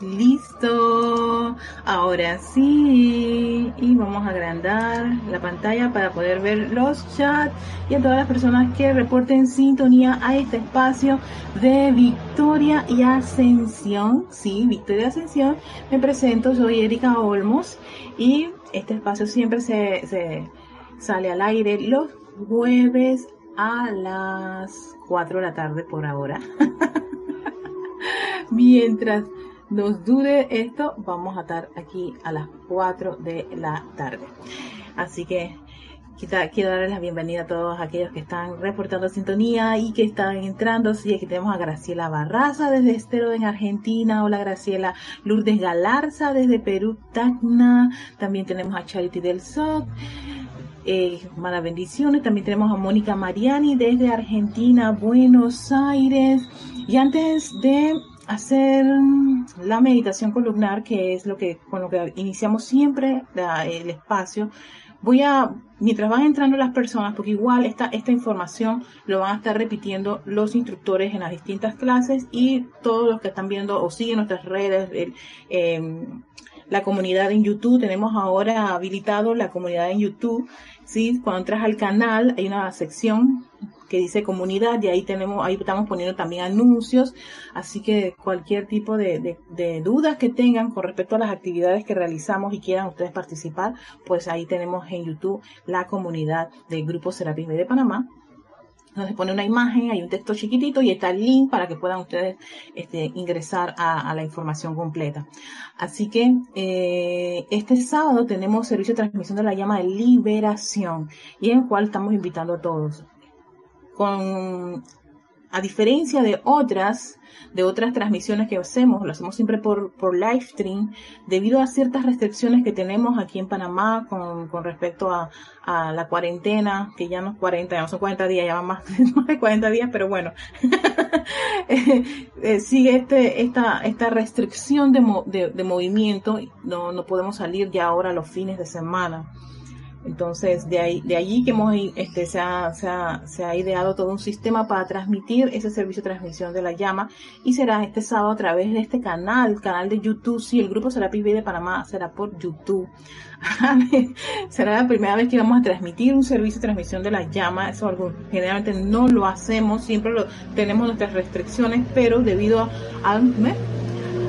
Listo. Ahora sí. Y vamos a agrandar la pantalla para poder ver los chats y a todas las personas que reporten sintonía a este espacio de Victoria y Ascensión. Sí, Victoria y Ascensión. Me presento, soy Erika Olmos y este espacio siempre se, sale al aire los jueves a las 4 de la tarde por ahora. Mientras nos dure esto, vamos a estar aquí a las 4 de la tarde. Así que quiero darles la bienvenida a todos aquellos que están reportando sintonía y que están entrando. Sí, aquí tenemos a Graciela Barraza desde Estero en Argentina. Hola Graciela. Lourdes Galarza desde Perú, Tacna. También tenemos a Charity del SOC. Eh, bendiciones. También tenemos a Mónica Mariani desde Argentina, Buenos Aires. Y antes de hacer la meditación columnar, que es lo que con lo que iniciamos siempre el espacio. Voy a, mientras van entrando las personas, porque igual esta, esta información lo van a estar repitiendo los instructores en las distintas clases y todos los que están viendo o siguen nuestras redes, em, la comunidad en YouTube, tenemos ahora habilitado la comunidad en YouTube, ¿sí? Cuando entras al canal hay una sección que dice comunidad y ahí tenemos, ahí estamos poniendo también anuncios, así que cualquier tipo de, dudas que tengan con respecto a las actividades que realizamos y quieran ustedes participar, pues ahí tenemos en YouTube la comunidad del Grupo Serapis de Panamá, se pone una imagen, hay un texto chiquitito y está el link para que puedan ustedes este, ingresar a, la información completa. Así que eh, este sábado tenemos servicio de transmisión de la llama de liberación y en el cual estamos invitando a todos con a diferencia de otras, de otras transmisiones que hacemos, lo hacemos siempre por, por live stream, debido a ciertas restricciones que tenemos aquí en Panamá con, con respecto a, la cuarentena, que ya no es 40, ya no son 40 días, ya van más, de 40 días, pero bueno, eh, sigue este, esta, esta restricción de, de, de movimiento, no, no podemos salir ya ahora los fines de semana. Entonces, de, ahí, de allí que hemos, este, se, ha, se, ha, se, ha, ideado todo un sistema para transmitir ese servicio de transmisión de la llama y será este sábado a través de este canal, canal de YouTube. Sí, el grupo será PIB de Panamá, será por YouTube. será la primera vez que vamos a transmitir un servicio de transmisión de la llama. Eso generalmente no lo hacemos, siempre lo, tenemos nuestras restricciones, pero debido a, a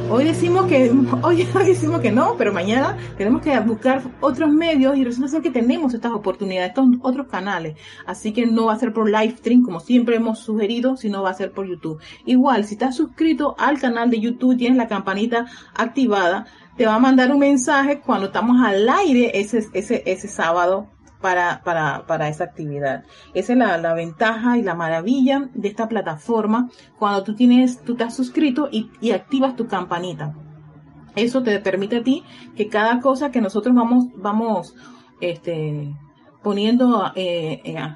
Hoy decimos que hoy, decimos que no, pero mañana tenemos que buscar otros medios y resulta ser que tenemos estas oportunidades, estos otros canales. Así que no va a ser por live stream como siempre hemos sugerido, sino va a ser por YouTube. Igual, si estás suscrito al canal de YouTube, tienes la campanita activada, te va a mandar un mensaje cuando estamos al aire ese, ese, ese sábado para, para, para esa actividad. Esa es la, la, ventaja y la maravilla de esta plataforma cuando tú tienes, tú estás suscrito y, y activas tu campanita. Eso te permite a ti que cada cosa que nosotros vamos, vamos, este, poniendo, eh, eh,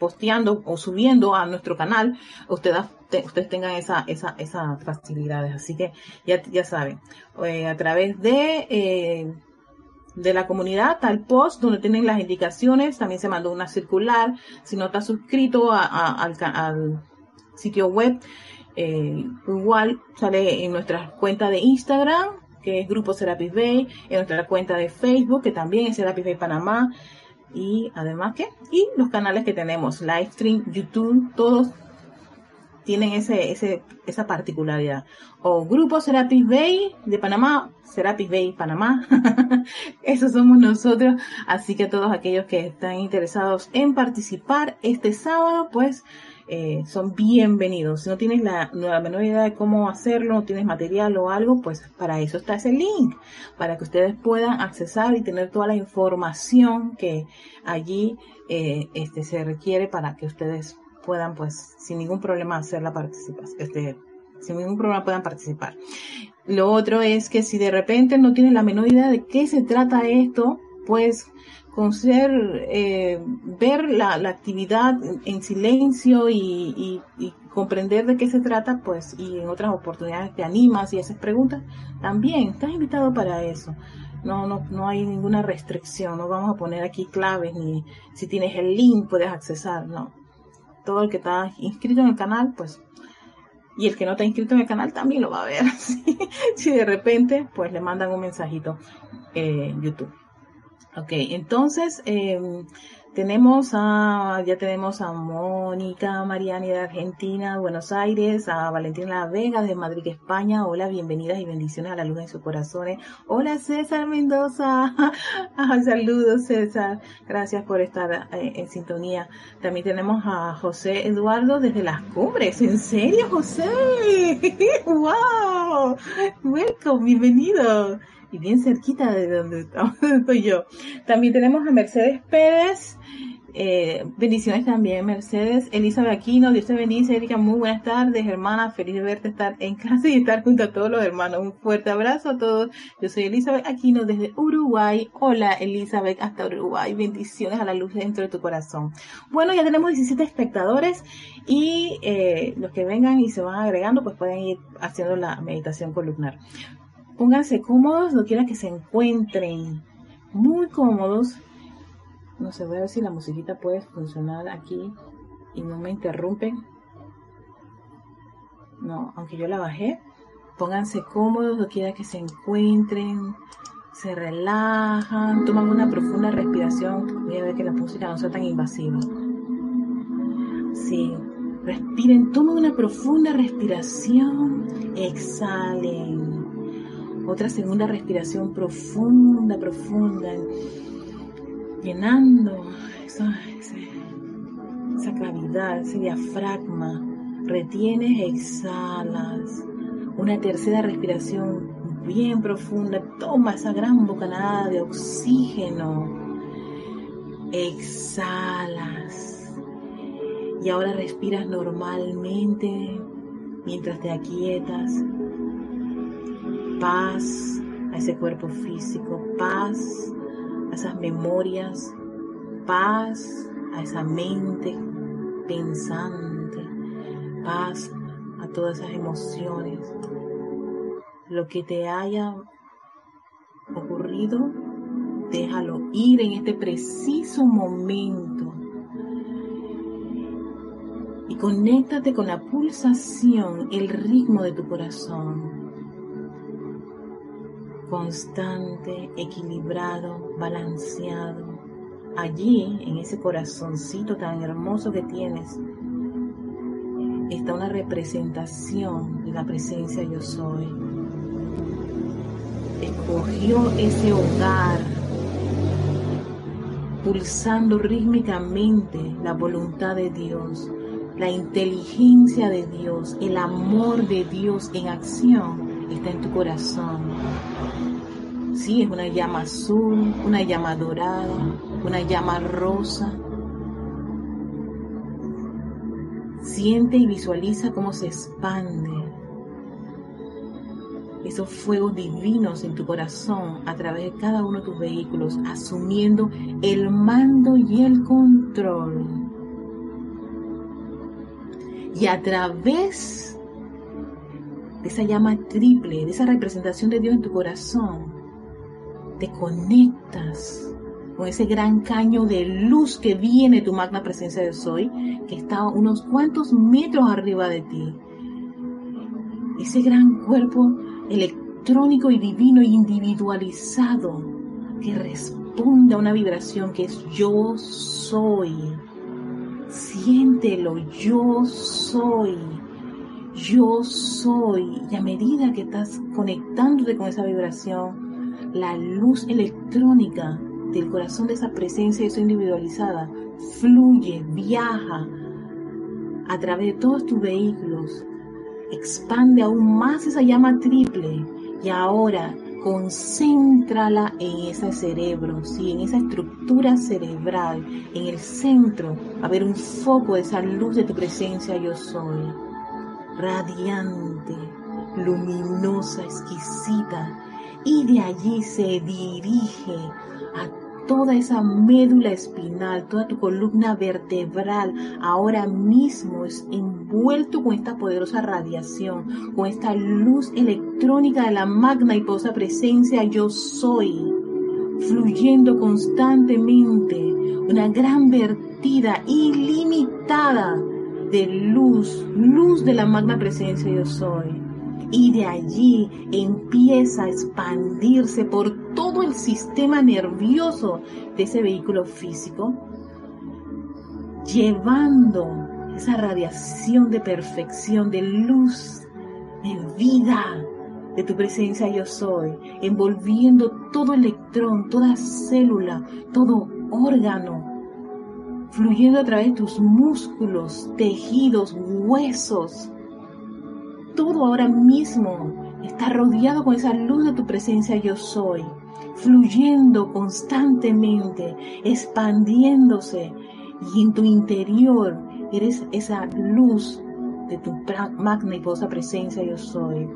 posteando o subiendo a nuestro canal, ustedes, ustedes tengan esa, esa, esas facilidades. Así que ya, ya saben, eh, a través de de la comunidad, tal post donde tienen las indicaciones, también se mandó una circular, si no estás suscrito al, sitio web, eh, igual sale en nuestra cuenta de Instagram, que es Grupo Serapis Bay, en nuestra cuenta de Facebook, que también es Serapis Bay Panamá, y además que, y los canales que tenemos, Livestream, YouTube, todos tienen ese, ese, esa particularidad. O Grupo Serapis Bay de Panamá, Serapis Bay Panamá. Esos somos nosotros. Así que todos aquellos que están interesados en participar este sábado, pues eh, son bienvenidos. Si no tienes la, la, menor idea de cómo hacerlo, no tienes material o algo, pues para eso está ese link, para que ustedes puedan accesar y tener toda la información que allí eh, este, se requiere para que ustedes puedan, pues, sin ningún problema hacer la participación, este, sin ningún problema puedan participar. Lo otro es que si de repente no tienen la menor idea de qué se trata esto, pues con ser, eh, ver la, actividad en silencio y, comprender de qué se trata, pues, y en otras oportunidades te animas y haces preguntas, también estás invitado para eso. No, no, no hay ninguna restricción, no vamos a poner aquí claves ni si tienes el link puedes accesar, no todo el que está inscrito en el canal, pues, y el que no está inscrito en el canal también lo va a ver. si de repente, pues le mandan un mensajito en YouTube. Ok, entonces, eh, tenemos a, ya tenemos a Mónica Mariani de Argentina, Buenos Aires, a Valentina La Vega de Madrid, España. Hola, bienvenidas y bendiciones a la luz en sus corazones. Hola César Mendoza. Saludos César. Gracias por estar eh, en sintonía. También tenemos a José Eduardo desde las cumbres. ¿En serio, José? ¡Wow! Welcome, bienvenido bien cerquita de donde estoy yo. También tenemos a Mercedes Pérez. Eh, bendiciones también, Mercedes. Elizabeth Aquino, Dios te bendice. Erika, muy buenas tardes, hermana. Feliz de verte estar en clase y estar junto a todos los hermanos. Un fuerte abrazo a todos. Yo soy Elizabeth Aquino desde Uruguay. Hola, Elizabeth, hasta Uruguay. Bendiciones a la luz dentro de tu corazón. Bueno, ya tenemos 17 espectadores y eh, los que vengan y se van agregando, pues pueden ir haciendo la meditación columnar. Pónganse cómodos, no quiera que se encuentren muy cómodos. No sé, voy a ver si la musiquita puede funcionar aquí y no me interrumpen. No, aunque yo la bajé. Pónganse cómodos, no quiera que se encuentren. Se relajan, toman una profunda respiración. Voy a ver que la música no sea tan invasiva. Sí, respiren, tomen una profunda respiración. Exhalen otra segunda respiración profunda, profunda, llenando esa, cavidad, ese diafragma. Retienes, exhalas. Una tercera respiración bien profunda. Toma esa gran bocanada de oxígeno. Exhalas. Y ahora respiras normalmente mientras te aquietas paz a ese cuerpo físico, paz a esas memorias, paz a esa mente pensante, paz a todas esas emociones. Lo que te haya ocurrido, déjalo ir en este preciso momento. Y conéctate con la pulsación, el ritmo de tu corazón constante, equilibrado, balanceado. Allí, en ese corazoncito tan hermoso que tienes, está una representación de la presencia yo soy. Escogió ese hogar pulsando rítmicamente la voluntad de Dios, la inteligencia de Dios, el amor de Dios en acción está en tu corazón. Sí, es una llama azul, una llama dorada, una llama rosa. Siente y visualiza cómo se expande esos fuegos divinos en tu corazón a través de cada uno de tus vehículos, asumiendo el mando y el control. Y a través de esa llama triple, de esa representación de Dios en tu corazón, te conectas con ese gran caño de luz que viene tu magna presencia de soy, que está unos cuantos metros arriba de ti. Ese gran cuerpo electrónico y divino e individualizado que responde a una vibración que es yo soy. Siéntelo, yo soy. Yo soy. Y a medida que estás conectándote con esa vibración, la luz electrónica del corazón de esa presencia eso individualizada fluye, viaja a través de todos tus vehículos, expande aún más esa llama triple y ahora concéntrala en ese cerebro, ¿sí? en esa estructura cerebral, en el centro, a ver un foco de esa luz de tu presencia yo soy, radiante, luminosa, exquisita, y de allí se dirige a toda esa médula espinal, toda tu columna vertebral, ahora mismo es envuelto con esta poderosa radiación, con esta luz electrónica de la magna y poderosa presencia yo soy, fluyendo constantemente, una gran vertida ilimitada de luz, luz de la magna presencia yo soy y de allí empieza a expandirse por todo el sistema nervioso de ese vehículo físico, llevando esa radiación de perfección, de luz, de vida, de tu presencia yo soy, envolviendo todo electrón, toda célula, todo órgano, fluyendo a través de tus músculos, tejidos, huesos. Todo ahora mismo está rodeado con esa luz de tu presencia yo soy, fluyendo constantemente, expandiéndose y en tu interior eres esa luz de tu magna y presencia yo soy.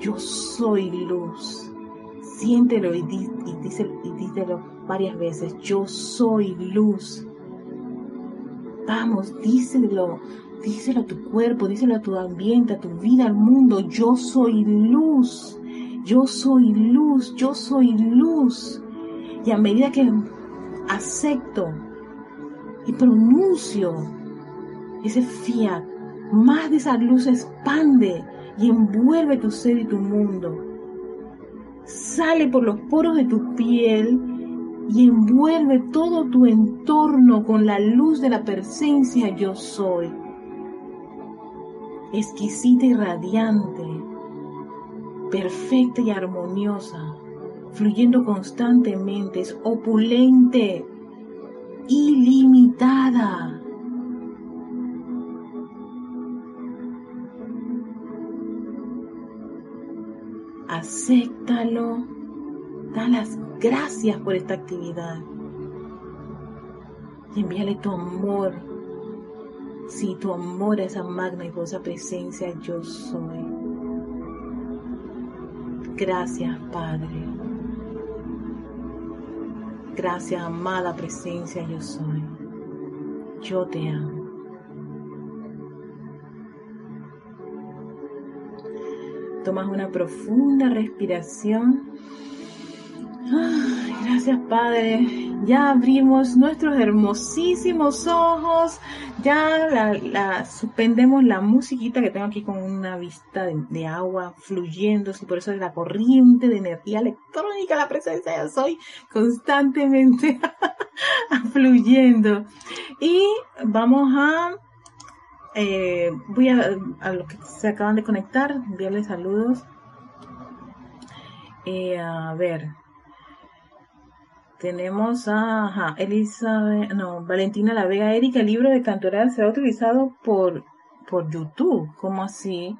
Yo soy luz. Siéntelo y, díselo varias veces. Yo soy luz. Vamos, díselo. Díselo a tu cuerpo, díselo a tu ambiente, a tu vida, al mundo. Yo soy luz. Yo soy luz. Yo soy luz. Y a medida que acepto y pronuncio ese fiat, más de esa luz expande y envuelve tu ser y tu mundo. Sale por los poros de tu piel y envuelve todo tu entorno con la luz de la presencia yo soy. Exquisita y radiante, perfecta y armoniosa, fluyendo constantemente, es opulente, ilimitada. acéptalo, da las gracias por esta actividad y envíale tu amor. Si tu amor a esa magna y presencia yo soy. Gracias, Padre. Gracias, amada presencia yo soy. Yo te amo. Tomas una profunda respiración. Gracias Padre. Ya abrimos nuestros hermosísimos ojos. Ya suspendemos la musiquita que tengo aquí con una vista de, agua fluyendo. Por eso es la corriente de energía electrónica, la presencia de soy constantemente fluyendo. Y vamos a eh, voy a, a los que se acaban de conectar, enviarles saludos. Eh, a ver, tenemos a Elizabeth, no, Valentina La Vega Erika, el libro de Cantoral será utilizado por, por YouTube, ¿cómo así?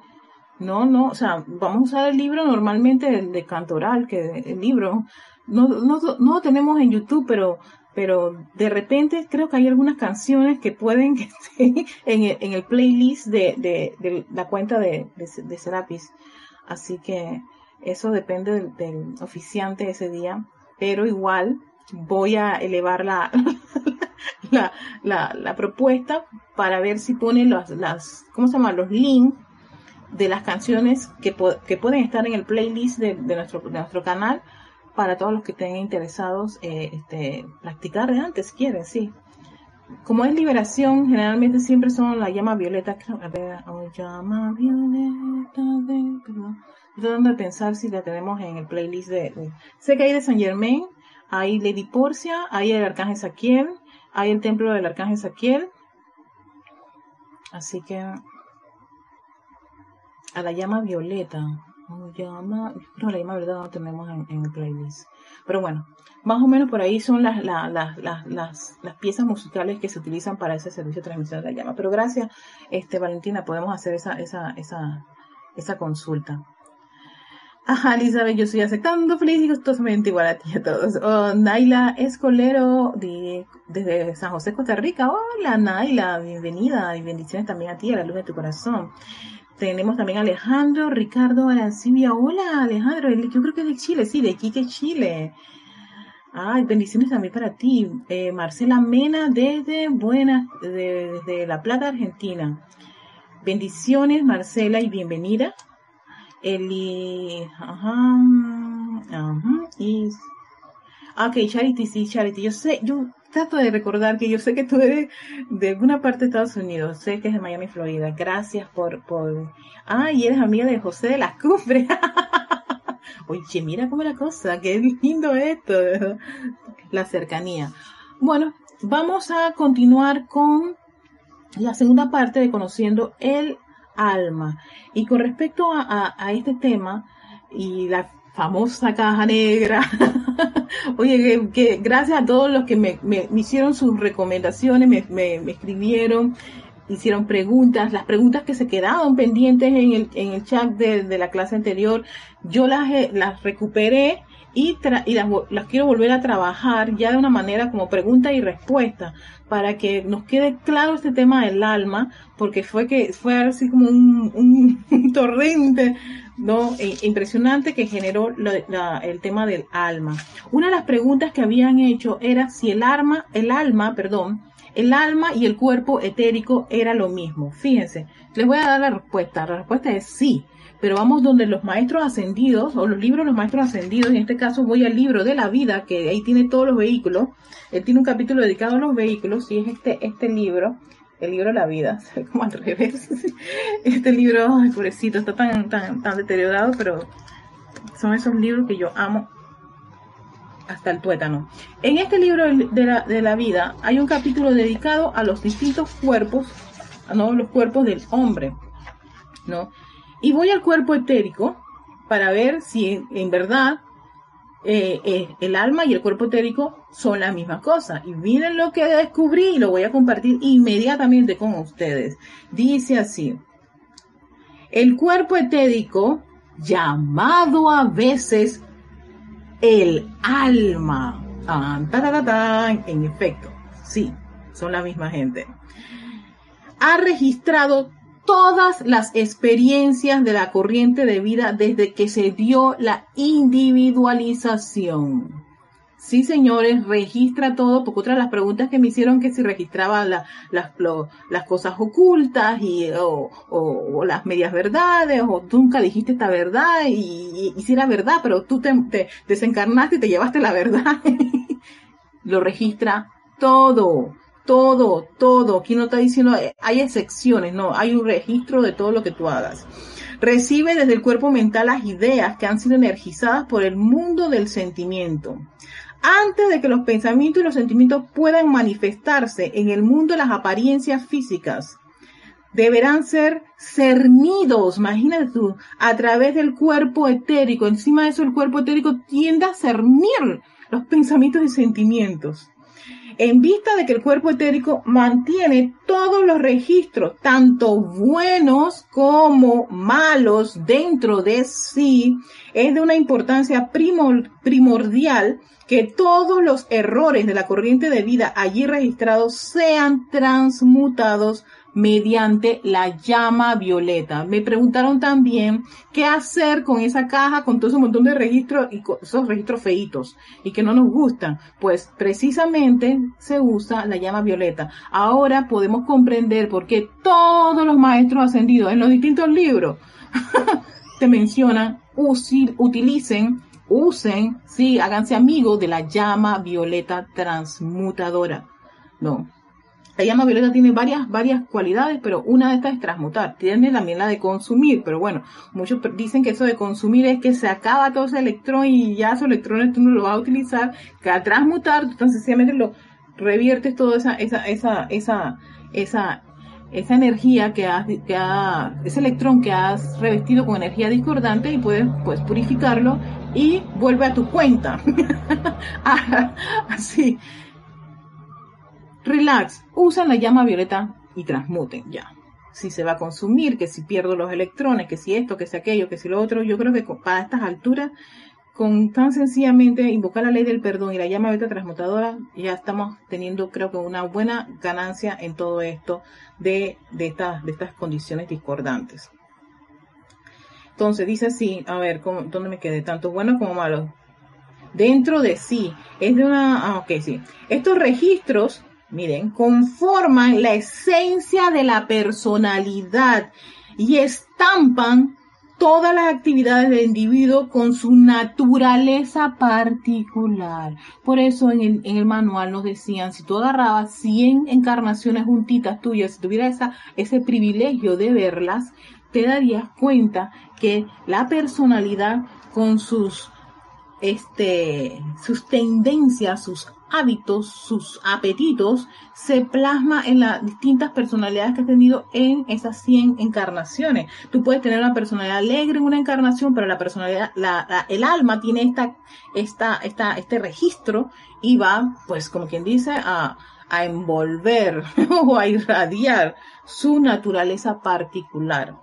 No, no, o sea, vamos a usar el libro normalmente el de Cantoral, que el libro no, no, no lo tenemos en YouTube, pero pero de repente creo que hay algunas canciones que pueden que estén en el, en el playlist de, de, la cuenta de, de, Serapis. Así que eso depende del, oficiante ese día, pero igual voy a elevar la, la, la, propuesta para ver si ponen las, las, ¿cómo se llama? Los links de las canciones que, que pueden estar en el playlist de, nuestro, de nuestro canal para todos los que estén interesados eh, este, practicar de antes, quieren, sí. Como es liberación, generalmente siempre son la llama violeta. A ver, oh, de, de pensar si la tenemos en el playlist de, Sé que hay de San Germain, hay Lady Porcia, hay el Arcángel Saquiel, hay el templo del Arcángel Saquiel. Así que a la llama violeta llama, no, la llama verdad no tenemos en, el playlist. Pero bueno, más o menos por ahí son las, las, las, las, piezas musicales que se utilizan para ese servicio de transmisión de la llama. Pero gracias, este Valentina, podemos hacer esa, esa, esa, esa consulta. Ajá, Elizabeth, yo estoy aceptando feliz y gustosamente igual a ti a todos. Oh, Naila Escolero de, desde San José, Costa Rica. Hola, Naila, bienvenida y bendiciones también a ti, a la luz de tu corazón. Tenemos también a Alejandro Ricardo Arancibia. Hola, Alejandro. Yo creo que es de Chile, sí, de Quique, Chile. Ay, bendiciones también para ti. Eh, Marcela Mena desde Buenas, desde La Plata, Argentina. Bendiciones, Marcela, y bienvenida. Eli, ajá, ajá, y, ah, ok, Charity, sí, Charity. Yo sé, yo trato de recordar que yo sé que tú eres de alguna parte de Estados Unidos, sé que es de Miami, Florida. Gracias por, por, ah, y eres amiga de José de las Cumbres. Oye, mira cómo la cosa, qué lindo esto, la cercanía. Bueno, vamos a continuar con la segunda parte de conociendo el alma. Y con respecto a, este tema y la famosa caja negra, oye, que, gracias a todos los que me, hicieron sus recomendaciones, me, escribieron, hicieron preguntas, las preguntas que se quedaron pendientes en el, en el chat de, la clase anterior, yo las, las recuperé y, las, las, quiero volver a trabajar ya de una manera como pregunta y respuesta para que nos quede claro este tema del alma porque fue que fue así como un, un, torrente no e, impresionante que generó el tema del alma. Una de las preguntas que habían hecho era si el alma el alma perdón el alma y el cuerpo etérico era lo mismo. Fíjense les voy a dar la respuesta. La respuesta es sí pero vamos donde los maestros ascendidos, o los libros de los maestros ascendidos, en este caso voy al libro de la vida, que ahí tiene todos los vehículos, él tiene un capítulo dedicado a los vehículos, y es este, este libro, el libro de la vida, como al revés, este libro, ay, pobrecito, está tan, tan, tan deteriorado, pero son esos libros que yo amo hasta el tuétano. En este libro de la, de la vida hay un capítulo dedicado a los distintos cuerpos, ¿no? los cuerpos del hombre, ¿no? Y voy al cuerpo etérico para ver si en, verdad eh, eh, el alma y el cuerpo etérico son la misma cosa. Y miren lo que descubrí y lo voy a compartir inmediatamente con ustedes. Dice así, el cuerpo etérico, llamado a veces el alma. en efecto, sí, son la misma gente. Ha registrado todas las experiencias de la corriente de vida desde que se dio la individualización. Sí, señores, registra todo, porque otra de las preguntas que me hicieron que si registraba las, las cosas ocultas y, o, las medias verdades, o tú nunca dijiste esta verdad y, y, verdad, pero tú te desencarnaste y te llevaste la verdad. Lo registra todo todo, todo. Aquí no está diciendo, eh, hay excepciones, no, hay un registro de todo lo que tú hagas. Recibe desde el cuerpo mental las ideas que han sido energizadas por el mundo del sentimiento. Antes de que los pensamientos y los sentimientos puedan manifestarse en el mundo de las apariencias físicas, deberán ser cernidos, imagínate tú, a través del cuerpo etérico. Encima de eso, el cuerpo etérico tiende a cernir los pensamientos y sentimientos en vista de que el cuerpo etérico mantiene todos los registros, tanto buenos como malos, dentro de sí, es de una importancia primordial que todos los errores de la corriente de vida allí registrados sean transmutados mediante la llama violeta. Me preguntaron también qué hacer con esa caja, con todo ese montón de registros y esos registros feitos y que no nos gustan. Pues precisamente se usa la llama violeta. Ahora podemos comprender por qué todos los maestros ascendidos en los distintos libros te mencionan, utilicen, usen, sí, háganse amigos de la llama violeta transmutadora. No, la llama violeta tiene varias, varias cualidades, pero una de estas es transmutar. Tiene también la de consumir, pero bueno, muchos dicen que eso de consumir es que se acaba todo ese electrón y ya esos electrones tú no lo vas a utilizar. Que al transmutar, tú tan sencillamente lo reviertes toda esa, esa, esa, esa, esa, esa energía que has, que ese electrón que has revestido con energía discordante y puedes, pues, purificarlo y vuelve a tu cuenta. Así relax, usan la llama violeta y transmuten ya. Si se va a consumir, que si pierdo los electrones, que si esto, que si aquello, que si lo otro, yo creo que para estas alturas, con tan sencillamente invocar la ley del perdón y la llama violeta transmutadora, ya estamos teniendo creo que una buena ganancia en todo esto de, de, estas, de estas condiciones discordantes. Entonces dice así, a ver, ¿dónde me quedé? Tanto bueno como malo. Dentro de sí, es de una, ah, ok, sí. Estos registros miren, conforman la esencia de la personalidad y estampan todas las actividades del individuo con su naturaleza particular. Por eso en el, manual nos decían, si tú agarrabas 100 encarnaciones juntitas tuyas, si tuvieras ese privilegio de verlas, te darías cuenta que la personalidad con sus este, sus tendencias, sus hábitos, sus apetitos, se plasma en las distintas personalidades que has tenido en esas 100 encarnaciones. Tú puedes tener una personalidad alegre en una encarnación, pero la personalidad, la, el alma tiene esta, esta, esta, este registro y va, pues, como quien dice, a, a envolver o a irradiar su naturaleza particular.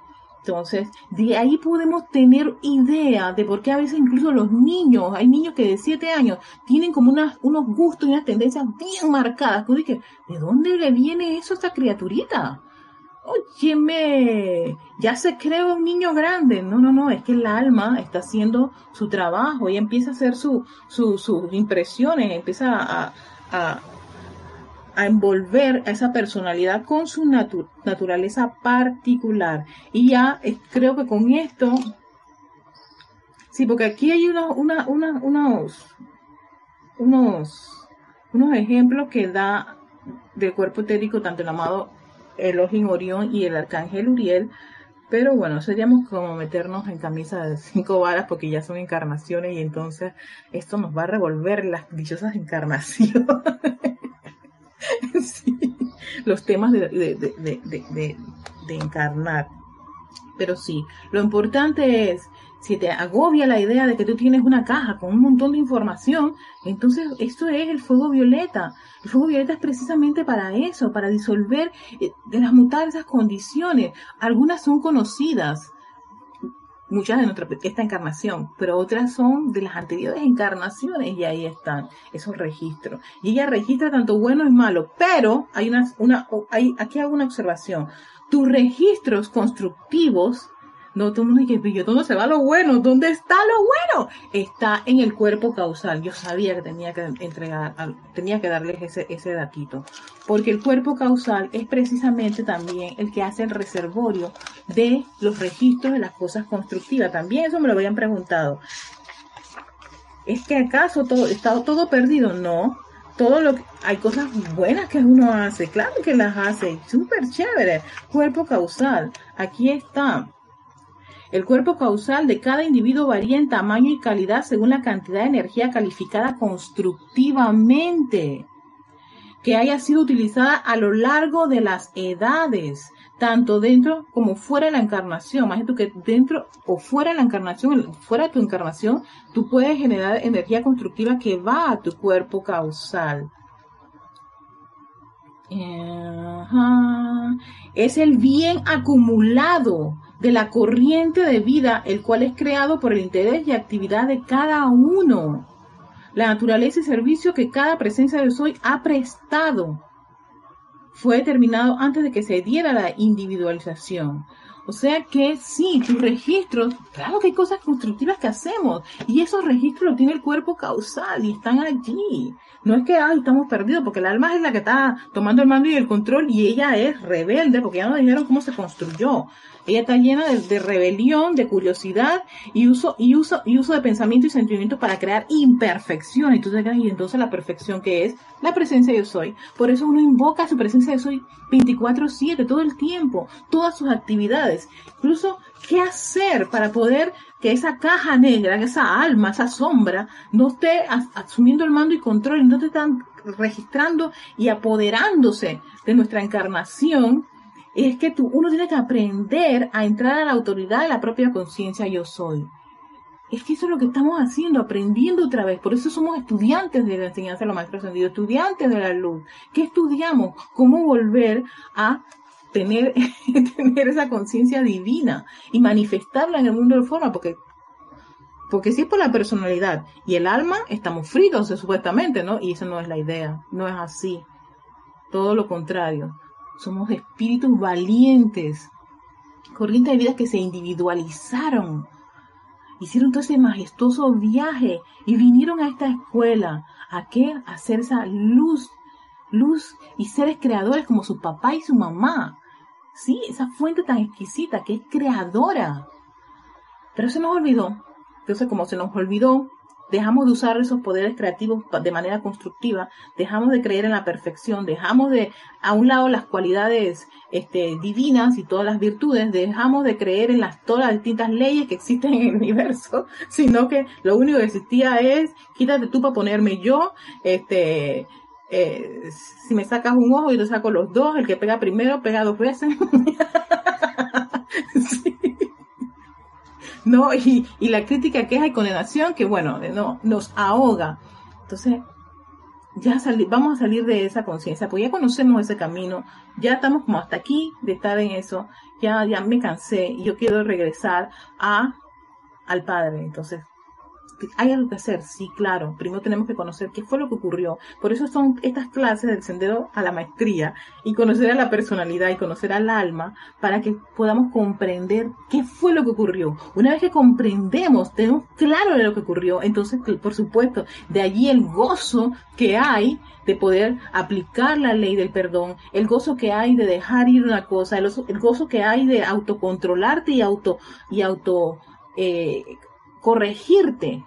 Entonces, de ahí podemos tener idea de por qué a veces incluso los niños, hay niños que de 7 años tienen como unos gustos y unas tendencias bien marcadas. ¿de dónde le viene eso a esta criaturita? Óyeme, ya se crea un niño grande. No, no, no, es que el alma está haciendo su trabajo y empieza a hacer su, sus impresiones, empieza a a envolver a esa personalidad con su naturaleza particular. Y ya creo que con esto, sí, porque aquí hay unos, una, unos, unos, unos ejemplos que da del cuerpo etérico tanto el amado Elohim Orión y el arcángel Uriel, pero bueno, seríamos como meternos en camisa de cinco varas porque ya son encarnaciones y entonces esto nos va a revolver las dichosas encarnaciones. los temas de, de, encarnar. Pero sí, lo importante es, si te agobia la idea de que tú tienes una caja con un montón de información, entonces esto es el fuego violeta. El fuego violeta es precisamente para eso, para disolver, eh, de las mutar esas condiciones. Algunas son conocidas, muchas de nuestra esta encarnación, pero otras son de las anteriores encarnaciones y ahí están esos registros. Y ella registra tanto bueno y malo, pero hay una, una hay, aquí hago una observación. Tus registros constructivos no, todo el mundo dice, yo, ¿dónde se va lo bueno? ¿Dónde está lo bueno? Está en el cuerpo causal. Yo sabía que tenía que entregar, tenía que darles ese, ese datito. Porque el cuerpo causal es precisamente también el que hace el reservorio de los registros de las cosas constructivas. También eso me lo habían preguntado. ¿Es que acaso todo, está todo perdido? No, todo lo que, hay cosas buenas que uno hace, claro que las hace, súper chévere, cuerpo causal, aquí está, el cuerpo causal de cada individuo varía en tamaño y calidad según la cantidad de energía calificada constructivamente que haya sido utilizada a lo largo de las edades, tanto dentro como fuera de la encarnación. Imagínate que dentro o fuera de la encarnación, fuera de tu encarnación, tú puedes generar energía constructiva que va a tu cuerpo causal. Es el bien acumulado de la corriente de vida, el cual es creado por el interés y actividad de cada uno. La naturaleza y servicio que cada presencia de soy ha prestado fue determinado antes de que se diera la individualización. O sea que sí, tus registros, claro que hay cosas constructivas que hacemos y esos registros los tiene el cuerpo causal y están allí. No es que, ay, estamos perdidos, porque el alma es la que está tomando el mando y el control y ella es rebelde, porque ya nos dijeron cómo se construyó. Ella está llena de, rebelión, de curiosidad y uso, y uso, y uso de pensamiento y sentimiento para crear imperfección. Y, y entonces la perfección que es la presencia de yo soy. Por eso uno invoca su presencia de soy 24-7, todo el tiempo, todas sus actividades. Incluso, ¿qué hacer para poder que esa caja negra, esa alma, esa sombra, no esté asumiendo el mando y control, no te están registrando y apoderándose de nuestra encarnación es que tú, uno tiene que aprender a entrar a la autoridad de la propia conciencia yo soy. Es que eso es lo que estamos haciendo, aprendiendo otra vez. Por eso somos estudiantes de la enseñanza de los maestros ascendidos, estudiantes de la luz. ¿Qué estudiamos? ¿Cómo volver a tener, tener esa conciencia divina y manifestarla en el mundo de forma? Porque, porque si es por la personalidad y el alma, estamos fritos supuestamente, ¿no? Y eso no es la idea, no es así. Todo lo contrario somos espíritus valientes, corrientes de vida que se individualizaron, hicieron todo ese majestuoso viaje y vinieron a esta escuela. ¿A qué? A hacer esa luz, luz y seres creadores como su papá y su mamá. Sí, esa fuente tan exquisita que es creadora. Pero se nos olvidó. Entonces, como se nos olvidó, dejamos de usar esos poderes creativos de manera constructiva, dejamos de creer en la perfección, dejamos de a un lado las cualidades este, divinas y todas las virtudes, dejamos de creer en las todas las distintas leyes que existen en el universo, sino que lo único que existía es quítate tú para ponerme yo, este eh, si me sacas un ojo y te saco los dos, el que pega primero pega dos veces. ¿no? Y, y la crítica, queja y condenación que, bueno, no, nos ahoga. Entonces, ya vamos a salir de esa conciencia, porque ya conocemos ese camino, ya estamos como hasta aquí de estar en eso, ya, ya me cansé y yo quiero regresar a, al Padre. Entonces, hay algo que hacer, sí, claro. Primero tenemos que conocer qué fue lo que ocurrió. Por eso son estas clases del sendero a la maestría y conocer a la personalidad y conocer al alma para que podamos comprender qué fue lo que ocurrió. Una vez que comprendemos, tenemos claro de lo que ocurrió, entonces, por supuesto, de allí el gozo que hay de poder aplicar la ley del perdón, el gozo que hay de dejar ir una cosa, el, gozo que hay de autocontrolarte y auto y auto eh, corregirte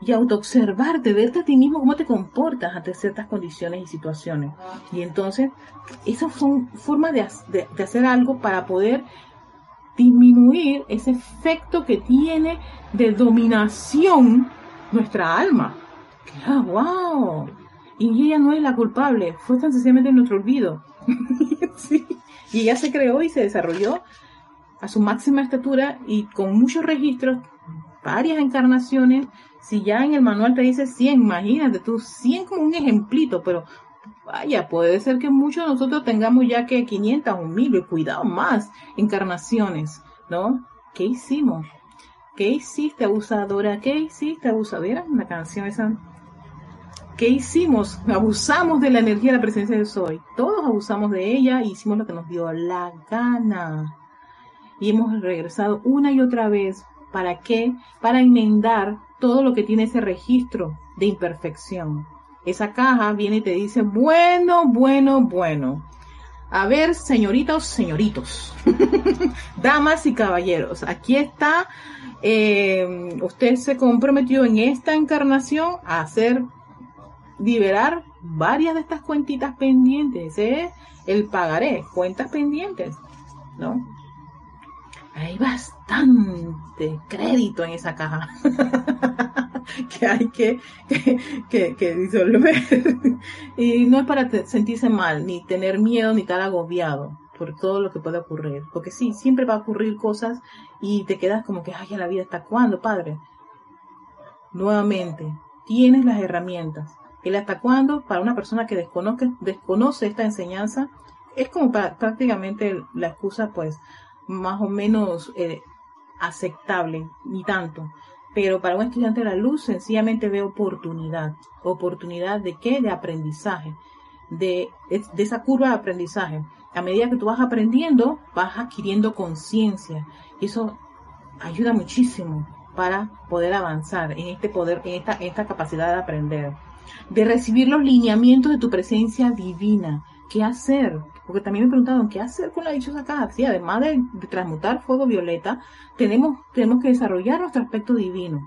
y autoobservarte, verte a ti mismo cómo te comportas ante ciertas condiciones y situaciones. Y entonces, esas son formas de, hacer algo para poder disminuir ese efecto que tiene de dominación nuestra alma. ¡Ah, wow! Y ella no es la culpable, fue tan sencillamente nuestro olvido. Y ella se creó y se desarrolló a su máxima estatura y con muchos registros varias encarnaciones. Si ya en el manual te dice 100, imagínate tú, 100 como un ejemplito, pero vaya, puede ser que muchos de nosotros tengamos ya que 500 o 1000 y cuidado más encarnaciones, ¿no? ¿Qué hicimos? ¿Qué hiciste, abusadora? ¿Qué hiciste, abusadora? Una canción esa. ¿Qué hicimos? Abusamos de la energía de la presencia de Soy. Todos abusamos de ella y hicimos lo que nos dio la gana. Y hemos regresado una y otra vez ¿Para qué? Para enmendar todo lo que tiene ese registro de imperfección. Esa caja viene y te dice, bueno, bueno, bueno. A ver, señoritos, señoritos, damas y caballeros, aquí está, eh, usted se comprometió en esta encarnación a hacer, liberar varias de estas cuentitas pendientes, ¿eh? el pagaré, cuentas pendientes, ¿no? Hay bastante crédito en esa caja que hay que, que, disolver. y no es para sentirse mal, ni tener miedo, ni estar agobiado por todo lo que puede ocurrir. Porque sí, siempre va a ocurrir cosas y te quedas como que, ay, la vida está cuándo, padre. Nuevamente, tienes las herramientas. El hasta cuándo, para una persona que desconoce, desconoce esta enseñanza, es como prácticamente la excusa, pues, más o menos eh, aceptable, ni tanto. Pero para un estudiante de la luz sencillamente ve oportunidad. ¿Oportunidad de qué? De aprendizaje. De, de esa curva de aprendizaje. A medida que tú vas aprendiendo, vas adquiriendo conciencia. Y eso ayuda muchísimo para poder avanzar en este poder, en esta, esta capacidad de aprender. De recibir los lineamientos de tu presencia divina. ¿Qué hacer? Porque también me preguntaron, ¿qué hacer con la dichosa caja? Sí, además de, transmutar fuego violeta, tenemos, tenemos que desarrollar nuestro aspecto divino.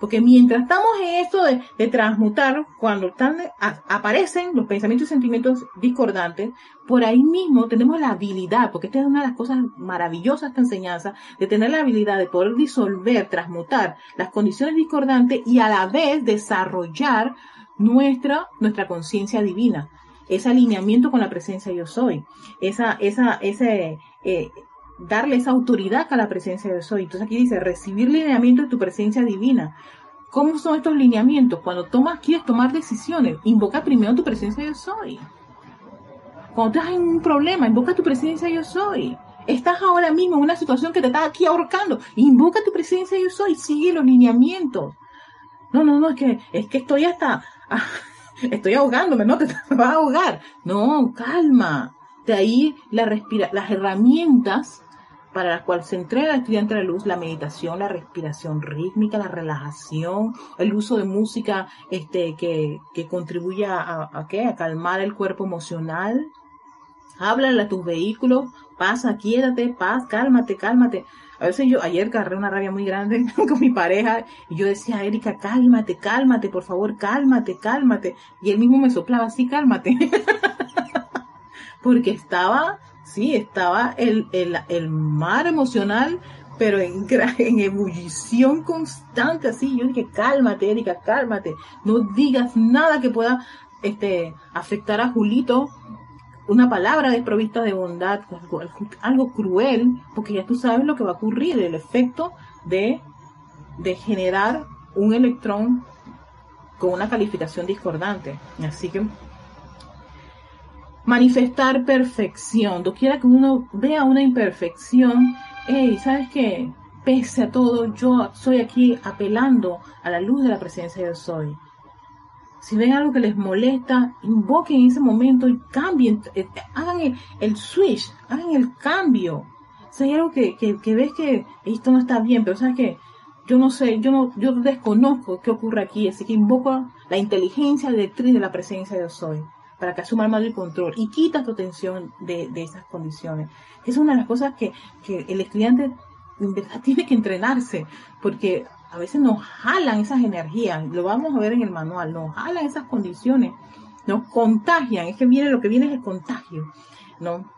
Porque mientras estamos en esto de, transmutar, cuando están, aparecen los pensamientos y sentimientos discordantes, por ahí mismo tenemos la habilidad, porque esta es una de las cosas maravillosas de esta enseñanza, de tener la habilidad de poder disolver, transmutar las condiciones discordantes y a la vez desarrollar nuestra, nuestra conciencia divina ese alineamiento con la presencia yo soy, esa, esa, ese, eh, darle esa autoridad a la presencia yo soy. Entonces aquí dice, recibir lineamiento de tu presencia divina. ¿Cómo son estos lineamientos? Cuando tomas, quieres tomar decisiones, invoca primero tu presencia yo soy. Cuando estás en un problema, invoca tu presencia yo soy. Estás ahora mismo en una situación que te está aquí ahorcando, invoca tu presencia yo soy, sigue los lineamientos. No, no, no, es que, es que estoy hasta, estoy ahogándome, no te, vas a ahogar. No, calma. De ahí las herramientas para las cuales se entrega al estudiante la luz, la meditación, la respiración rítmica, la relajación, el uso de música este, que, que contribuya a, a, a calmar el cuerpo emocional, háblale a tus vehículos, pasa, quiétate, paz, cálmate, cálmate. A veces yo, ayer agarré una rabia muy grande con mi pareja y yo decía, Erika, cálmate, cálmate, por favor, cálmate, cálmate. Y él mismo me soplaba así, cálmate. Porque estaba, sí, estaba el, el, el mar emocional, pero en, en ebullición constante, así. Yo dije, cálmate, Erika, cálmate. No digas nada que pueda este, afectar a Julito una palabra desprovista de bondad, algo cruel, porque ya tú sabes lo que va a ocurrir, el efecto de, generar un electrón con una calificación discordante. Así que manifestar perfección, quiera que uno vea una imperfección, hey, ¿sabes qué? Pese a todo, yo estoy aquí apelando a la luz de la presencia de soy. Si ven algo que les molesta, invoquen en ese momento y cambien, eh, hagan el, switch, hagan el cambio. Si hay algo que, que, ves que esto no está bien, pero sabes que yo no sé, yo no, yo desconozco qué ocurre aquí, así que invoco la inteligencia directriz de la presencia de soy para que asuma el mando y control y quita tu atención de, de esas condiciones. Es una de las cosas que, que el estudiante en verdad tiene que entrenarse, porque a veces nos jalan esas energías, lo vamos a ver en el manual, nos jalan esas condiciones, nos contagian, es que viene lo que viene es el contagio, ¿no?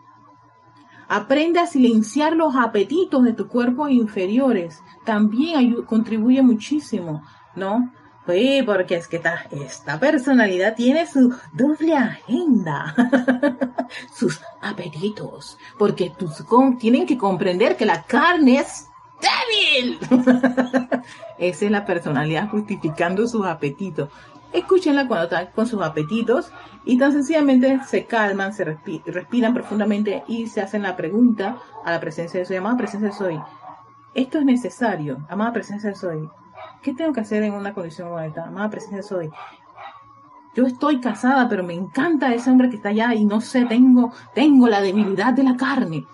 Aprende a silenciar los apetitos de tu cuerpo inferiores, también contribuye muchísimo, ¿no? Sí, porque es que esta, esta personalidad tiene su doble agenda, sus apetitos, porque tus, tienen que comprender que la carne es débil. Esa es la personalidad justificando sus apetitos. Escúchenla cuando están con sus apetitos y tan sencillamente se calman, se respiran profundamente y se hacen la pregunta a la presencia de soy, amada presencia de soy. Esto es necesario, amada presencia de soy. ¿Qué tengo que hacer en una condición como esta? Amada presencia de soy. Yo estoy casada, pero me encanta ese hombre que está allá y no sé, tengo, tengo la debilidad de la carne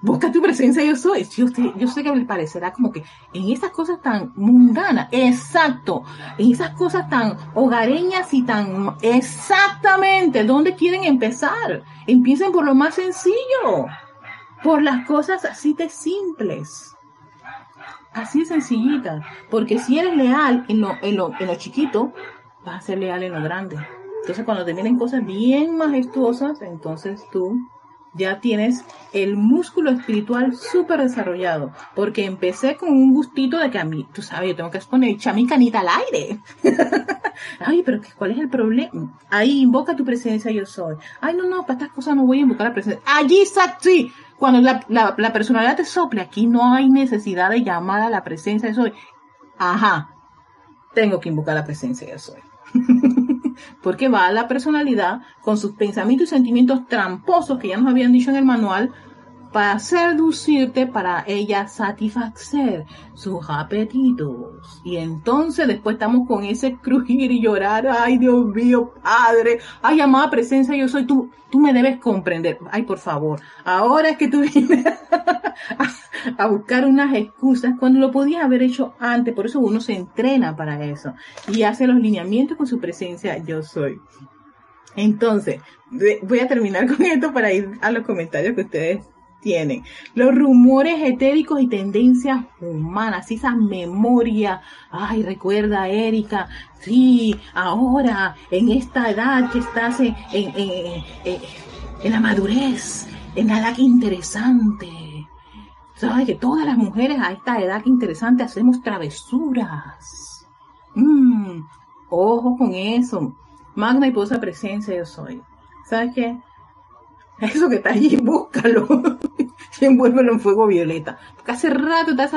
busca tu presencia yo soy. Yo, yo sé que les parecerá como que en esas cosas tan mundanas, exacto, en esas cosas tan hogareñas y tan exactamente, ¿dónde quieren empezar? Empiecen por lo más sencillo, por las cosas así de simples. Así de sencillitas. Porque si eres leal en lo, en lo, en lo chiquito, vas a ser leal en lo grande. Entonces cuando te vienen cosas bien majestuosas, entonces tú ya tienes el músculo espiritual súper desarrollado, porque empecé con un gustito de que a mí, tú sabes, yo tengo que exponer echar mi canita al aire. Ay, pero ¿cuál es el problema? Ahí invoca tu presencia, yo soy. Ay, no, no, para estas cosas no voy a invocar la presencia. Allí sí, cuando la, la, personalidad te sople, aquí no hay necesidad de llamar a la presencia, yo soy. Ajá, tengo que invocar la presencia, yo soy. porque va a la personalidad con sus pensamientos y sentimientos tramposos que ya nos habían dicho en el manual para seducirte, para ella satisfacer sus apetitos. Y entonces después estamos con ese crujir y llorar, ay Dios mío, Padre, ay amada presencia, yo soy tú, tú me debes comprender, ay por favor, ahora es que tú vienes a, buscar unas excusas cuando lo podías haber hecho antes, por eso uno se entrena para eso. Y hace los lineamientos con su presencia, yo soy. Entonces, voy a terminar con esto para ir a los comentarios que ustedes tienen. Los rumores etéricos y tendencias humanas, esa memoria. Ay, recuerda, Erika, sí, ahora, en esta edad que estás en, en, la madurez, en la edad que interesante. Sabes que todas las mujeres a esta edad que interesante hacemos travesuras. Mm, ojo con eso. Magna y posa presencia yo soy. ¿Sabes qué? Eso que está allí, búscalo. envuélvelo en fuego violeta. Porque hace rato te has...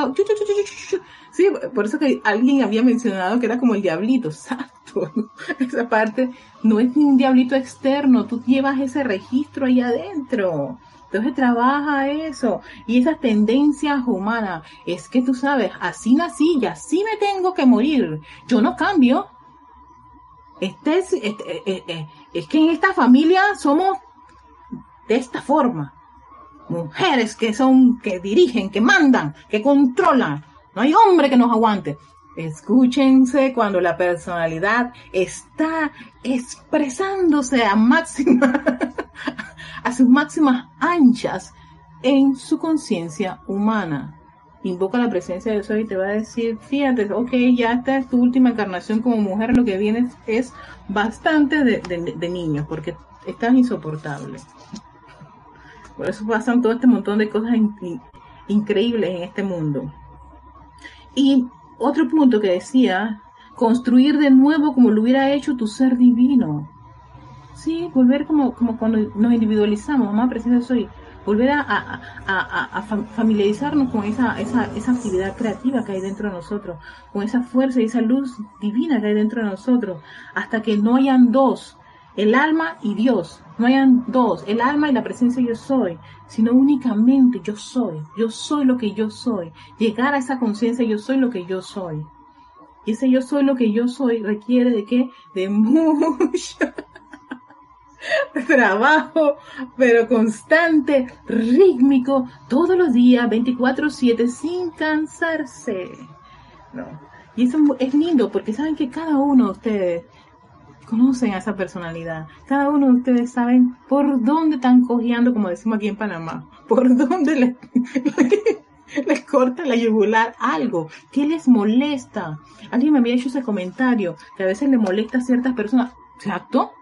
Sí, por eso que alguien había mencionado que era como el diablito. Exacto. Esa parte no es ni un diablito externo. Tú llevas ese registro ahí adentro. Entonces trabaja eso. Y esas tendencias humanas. Es que tú sabes, así nací y así me tengo que morir. Yo no cambio. Este es, este, eh, eh, eh, es que en esta familia somos de esta forma. Mujeres que son, que dirigen, que mandan, que controlan. No hay hombre que nos aguante. Escúchense cuando la personalidad está expresándose a máxima, a sus máximas anchas en su conciencia humana. Invoca la presencia de Dios y te va a decir, fíjate, ok, ya esta es tu última encarnación como mujer, lo que viene es bastante de niños, porque estás insoportable. Por eso pasan todo este montón de cosas increíbles en este mundo. Y otro punto que decía, construir de nuevo como lo hubiera hecho tu ser divino. Sí, volver como, como cuando nos individualizamos, mamá presente soy, volver a, familiarizarnos con esa, esa, esa actividad creativa que hay dentro de nosotros, con esa fuerza y esa luz divina que hay dentro de nosotros, hasta que no hayan dos, el alma y Dios, no hayan dos, el alma y la presencia yo soy, sino únicamente yo soy, yo soy lo que yo soy, llegar a esa conciencia yo soy lo que yo soy. Y ese yo soy lo que yo soy requiere de qué? De mucho trabajo, pero constante, rítmico, todos los días, 24/7, sin cansarse. No. Y eso es lindo porque saben que cada uno de ustedes conocen a esa personalidad. Cada uno de ustedes saben por dónde están cojeando, como decimos aquí en Panamá, por dónde les, corta la yugular algo, qué les molesta. Alguien me había hecho ese comentario, que a veces le molesta a ciertas personas. Exacto.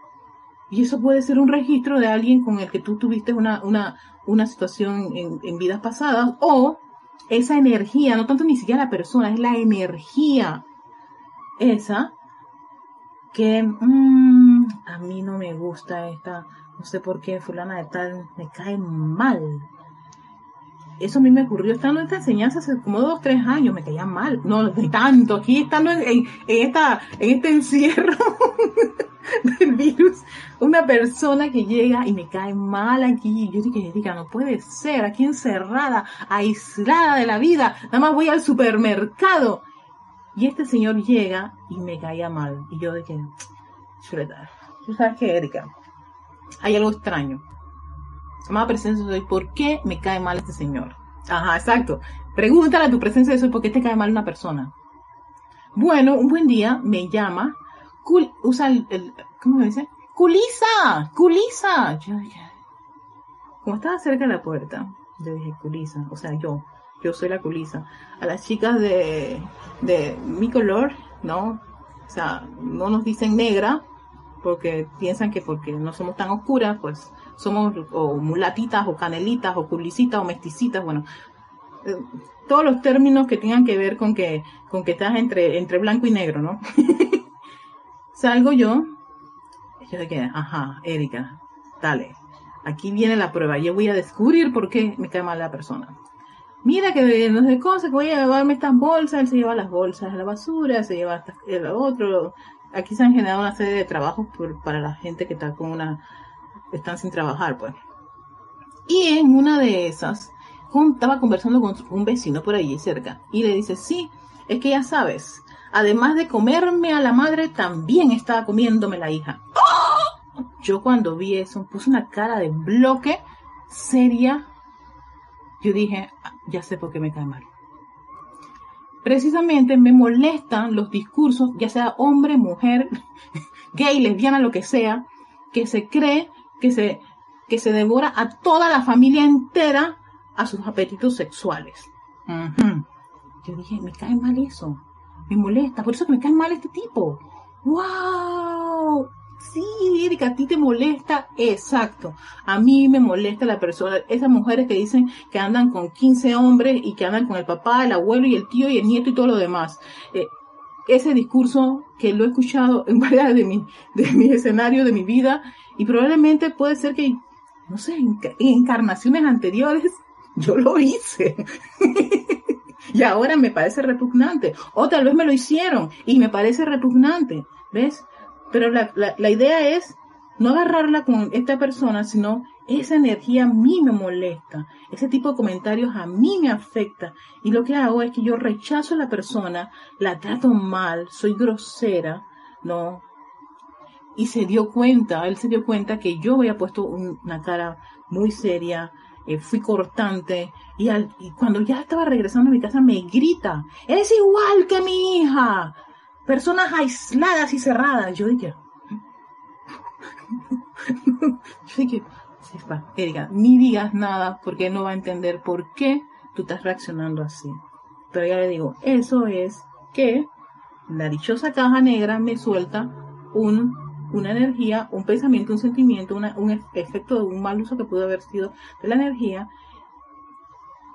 Y eso puede ser un registro de alguien con el que tú tuviste una, una, una situación en, en vidas pasadas o esa energía, no tanto ni siquiera la persona, es la energía esa que mm, a mí no me gusta esta, no sé por qué fulana de tal me cae mal. Eso a mí me ocurrió estando en esta enseñanza hace como dos, tres años, me caía mal, no de tanto, aquí estando en, esta, en este encierro del virus, una persona que llega y me cae mal aquí, yo dije, diga, no puede ser, aquí encerrada, aislada de la vida, nada más voy al supermercado y este señor llega y me caía mal. Y yo que, chuleta, tú sabes que, Erika, hay algo extraño. Amada presencia de soy, ¿por qué me cae mal este señor? Ajá, exacto. Pregúntale a tu presencia de soy, ¿por qué te cae mal una persona? Bueno, un buen día me llama, usa el, ¿cómo me dice? Culisa, Culisa. Yo dije, como estaba cerca de la puerta, yo dije, Culisa, o sea, yo, yo soy la culisa. A las chicas de, mi color, ¿no? O sea, no nos dicen negra porque piensan que porque no somos tan oscuras, pues somos o mulatitas o canelitas o culisitas o mesticitas, bueno, eh, todos los términos que tengan que ver con que con que estás entre entre blanco y negro, ¿no? Salgo yo, yo de que, ajá, Erika, dale, aquí viene la prueba, yo voy a descubrir por qué me cae mal la persona mira que no sé cosas, que voy a llevarme estas bolsas, él se lleva las bolsas a la basura, se lleva el otro. Aquí se han generado una serie de trabajos para la gente que está con una, están sin trabajar, pues. Y en una de esas, estaba conversando con un vecino por allí cerca, y le dice, sí, es que ya sabes, además de comerme a la madre, también estaba comiéndome la hija. Yo cuando vi eso, puse una cara de bloque seria yo dije, ah, ya sé por qué me cae mal. Precisamente me molestan los discursos, ya sea hombre, mujer, gay, lesbiana, lo que sea, que se cree que se, que se devora a toda la familia entera a sus apetitos sexuales. Yo dije, me cae mal eso, me molesta, por eso que me cae mal este tipo. ¡Wow! Sí, Erika, a ti te molesta. Exacto. A mí me molesta la persona, esas mujeres que dicen que andan con 15 hombres y que andan con el papá, el abuelo y el tío y el nieto y todo lo demás. Eh, ese discurso que lo he escuchado en varias de mi, de mi escenario, de mi vida, y probablemente puede ser que, no sé, en, encarnaciones anteriores yo lo hice. y ahora me parece repugnante. O tal vez me lo hicieron y me parece repugnante. ¿Ves? Pero la, la, idea es no agarrarla con esta persona, sino esa energía a mí me molesta, ese tipo de comentarios a mí me afecta y lo que hago es que yo rechazo a la persona, la trato mal, soy grosera, ¿no? Y se dio cuenta, él se dio cuenta que yo había puesto una cara muy seria, eh, fui cortante y, al, cuando ya estaba regresando a mi casa me grita, es igual que mi hija, personas aisladas y cerradas. Yo dije, yo dije, Erika, ni digas nada porque no va a entender por qué tú estás reaccionando así. Pero ya le digo, eso es que la dichosa caja negra me suelta un, una energía, un pensamiento, un sentimiento, un efecto de un mal uso que pudo haber sido de la energía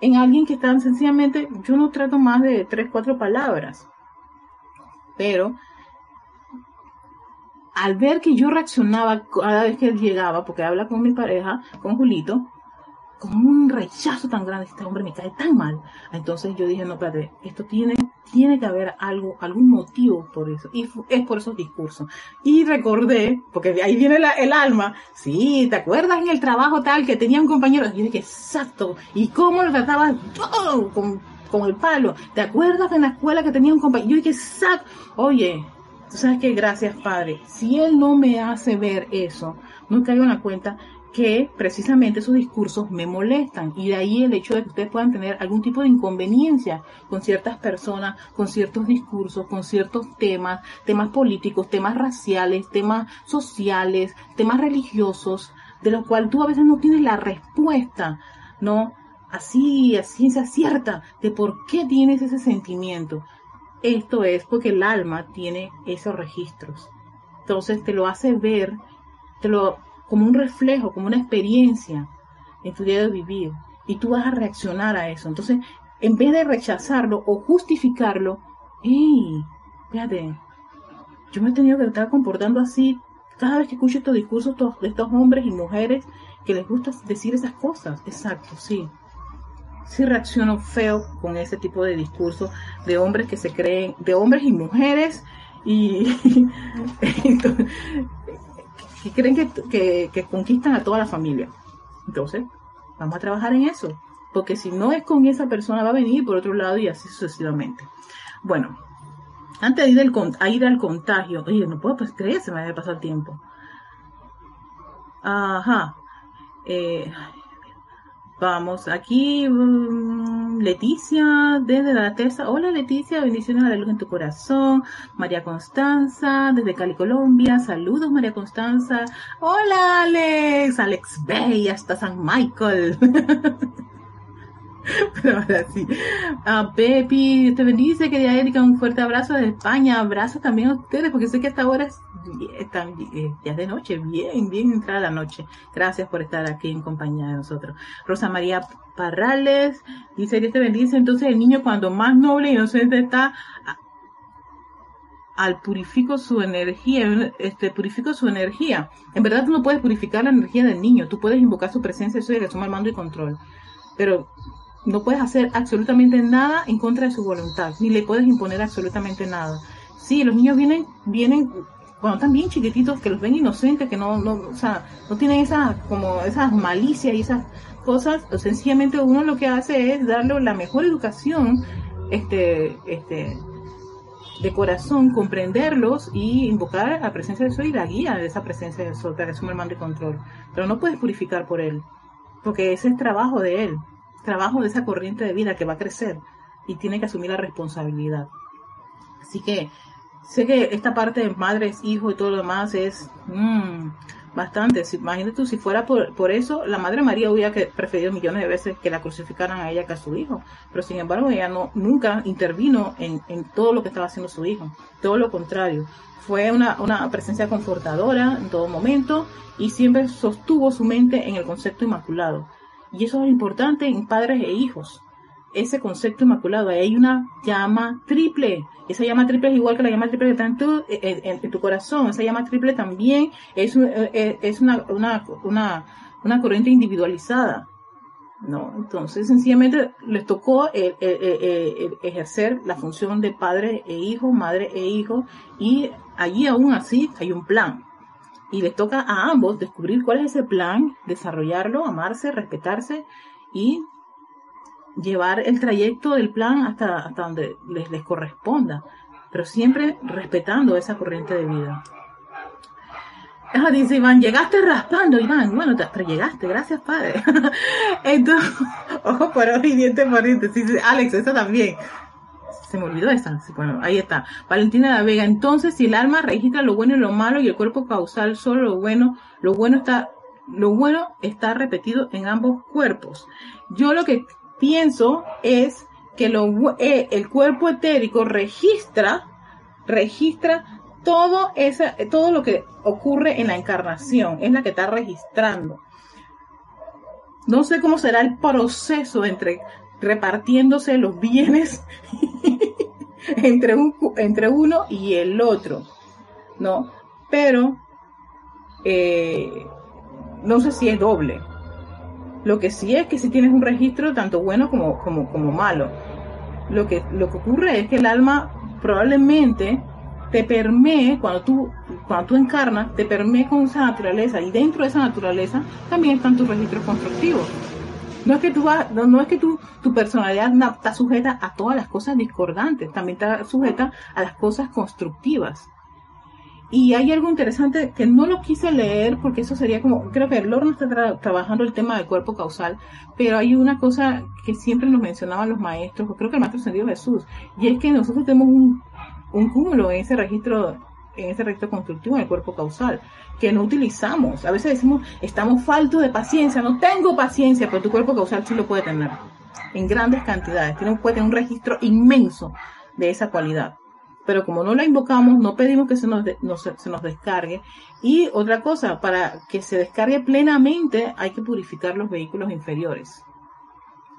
en alguien que está sencillamente, yo no trato más de tres, cuatro palabras, pero al ver que yo reaccionaba cada vez que él llegaba, porque habla con mi pareja, con Julito, con un rechazo tan grande, este hombre me cae tan mal. Entonces yo dije, no, espérate, esto tiene, tiene que haber algo, algún motivo por eso. Y es por esos discursos. Y recordé, porque ahí viene el alma, sí, ¿te acuerdas en el trabajo tal que tenía un compañero? Y yo dije, exacto. ¿Y cómo lo trataba todo con, con el palo? ¿Te acuerdas en la escuela que tenía un compañero? Yo dije, exacto. Oye, tú sabes que gracias, Padre. Si Él no me hace ver eso, no caigo en la cuenta que precisamente esos discursos me molestan y de ahí el hecho de que ustedes puedan tener algún tipo de inconveniencia con ciertas personas, con ciertos discursos, con ciertos temas, temas políticos, temas raciales, temas sociales, temas religiosos, de los cuales tú a veces no tienes la respuesta, ¿no? Así, a ciencia cierta, de por qué tienes ese sentimiento. Esto es porque el alma tiene esos registros. Entonces te lo hace ver, te lo como un reflejo, como una experiencia en tu día de vivir. Y tú vas a reaccionar a eso. Entonces, en vez de rechazarlo o justificarlo, ¡hey! Fíjate, yo me he tenido que estar comportando así cada vez que escucho estos discursos de estos hombres y mujeres que les gusta decir esas cosas. Exacto, sí. Sí reacciono feo con ese tipo de discurso de hombres que se creen, de hombres y mujeres y, que creen que, conquistan a toda la familia. Entonces, vamos a trabajar en eso. Porque si no es con esa persona, va a venir por otro lado y así sucesivamente. Bueno, antes de ir, a ir al contagio, oye, no puedo pues, creer, se me había pasado el tiempo. Ajá. Eh, Vamos, aquí mm, Leticia desde la Tesa. Hola Leticia, bendiciones a la luz en tu corazón. María Constanza desde Cali, Colombia. Saludos María Constanza. Hola Alex, Alex Bay hasta San Michael. Pero ahora sí. a Pepi, te bendice, querida Erika, un fuerte abrazo desde España. Abrazo también a ustedes, porque sé que hasta ahora es, ya de noche, bien, bien entrada la noche. Gracias por estar aquí en compañía de nosotros. Rosa María Parrales, dice, Dios te bendice. Entonces el niño cuando más noble y inocente está, al purifico su energía, este, purifico su energía. En verdad tú no puedes purificar la energía del niño, tú puedes invocar su presencia, eso es que toma el mando y control. Pero no puedes hacer absolutamente nada en contra de su voluntad, ni le puedes imponer absolutamente nada. Sí, los niños vienen, vienen están bien chiquititos, que los ven inocentes, que no, no, o sea, no tienen esas, como esas malicias y esas cosas, o sencillamente uno lo que hace es darle la mejor educación, este, este, de corazón, comprenderlos y invocar la presencia de Sol y la guía de esa presencia de Sol para que asuma el y control. Pero no puedes purificar por él, porque ese es trabajo de él trabajo de esa corriente de vida que va a crecer y tiene que asumir la responsabilidad. Así que sé que esta parte de madres, hijos y todo lo demás es mmm, bastante. Imagínate tú, si fuera por, por, eso, la Madre María hubiera preferido millones de veces que la crucificaran a ella que a su hijo. Pero sin embargo, ella no, nunca intervino en, en todo lo que estaba haciendo su hijo. Todo lo contrario. Fue una, una presencia confortadora en todo momento y siempre sostuvo su mente en el concepto inmaculado. Y eso es importante en padres e hijos. Ese concepto inmaculado. Ahí hay una llama triple. Esa llama triple es igual que la llama triple que está en tu, en, tu corazón. Esa llama triple también es, eh, es una, una, una corriente individualizada. ¿no? Entonces, sencillamente les tocó ejercer la función de padre e hijo, madre e hijo, y allí aún así hay un plan y les toca a ambos descubrir cuál es ese plan, desarrollarlo, amarse, respetarse y llevar el trayecto del plan hasta, hasta donde les, les corresponda, pero siempre respetando esa corriente de vida. Ah, dice Iván, llegaste raspando, Iván. Bueno, pero llegaste, gracias, padre. Entonces, ojo por ojo y diente por diente. Alex, eso también se me olvidó esa. Bueno, ahí está. Valentina de la Vega. Entonces, si el alma registra lo bueno y lo malo y el cuerpo causal solo lo bueno, lo bueno está lo bueno está repetido en ambos cuerpos. Yo lo que pienso es que eh, el cuerpo etérico registra, registra todo, esa, todo lo que ocurre en la encarnación, es la que está registrando. No sé cómo será el proceso entre repartiéndose los bienes entre, un, entre uno y el otro, ¿no? Pero eh, no sé si es doble. Lo que sí es que si tienes un registro tanto bueno como, como, como malo. Lo que, lo que ocurre es que el alma probablemente te permee, cuando tú, cuando tú encarnas, te permee con esa naturaleza y dentro de esa naturaleza también están tus registros constructivos. No es que tú no, no, es que tu personalidad está sujeta a todas las cosas discordantes, también está sujeta a las cosas constructivas. Y hay algo interesante que no lo quise leer porque eso sería como, creo que no está trabajando el tema del cuerpo causal, pero hay una cosa que siempre nos mencionaban los maestros, creo que el maestro Sendido Jesús, y es que nosotros tenemos un, un cúmulo en ese registro en ese registro constructivo en el cuerpo causal, que no utilizamos. A veces decimos, estamos faltos de paciencia, no tengo paciencia, pero tu cuerpo causal sí lo puede tener, en grandes cantidades, tiene, puede tener un registro inmenso de esa cualidad pero como no la invocamos, no pedimos que se nos, nos descargue. Y otra cosa, para que se descargue plenamente hay que purificar los vehículos inferiores.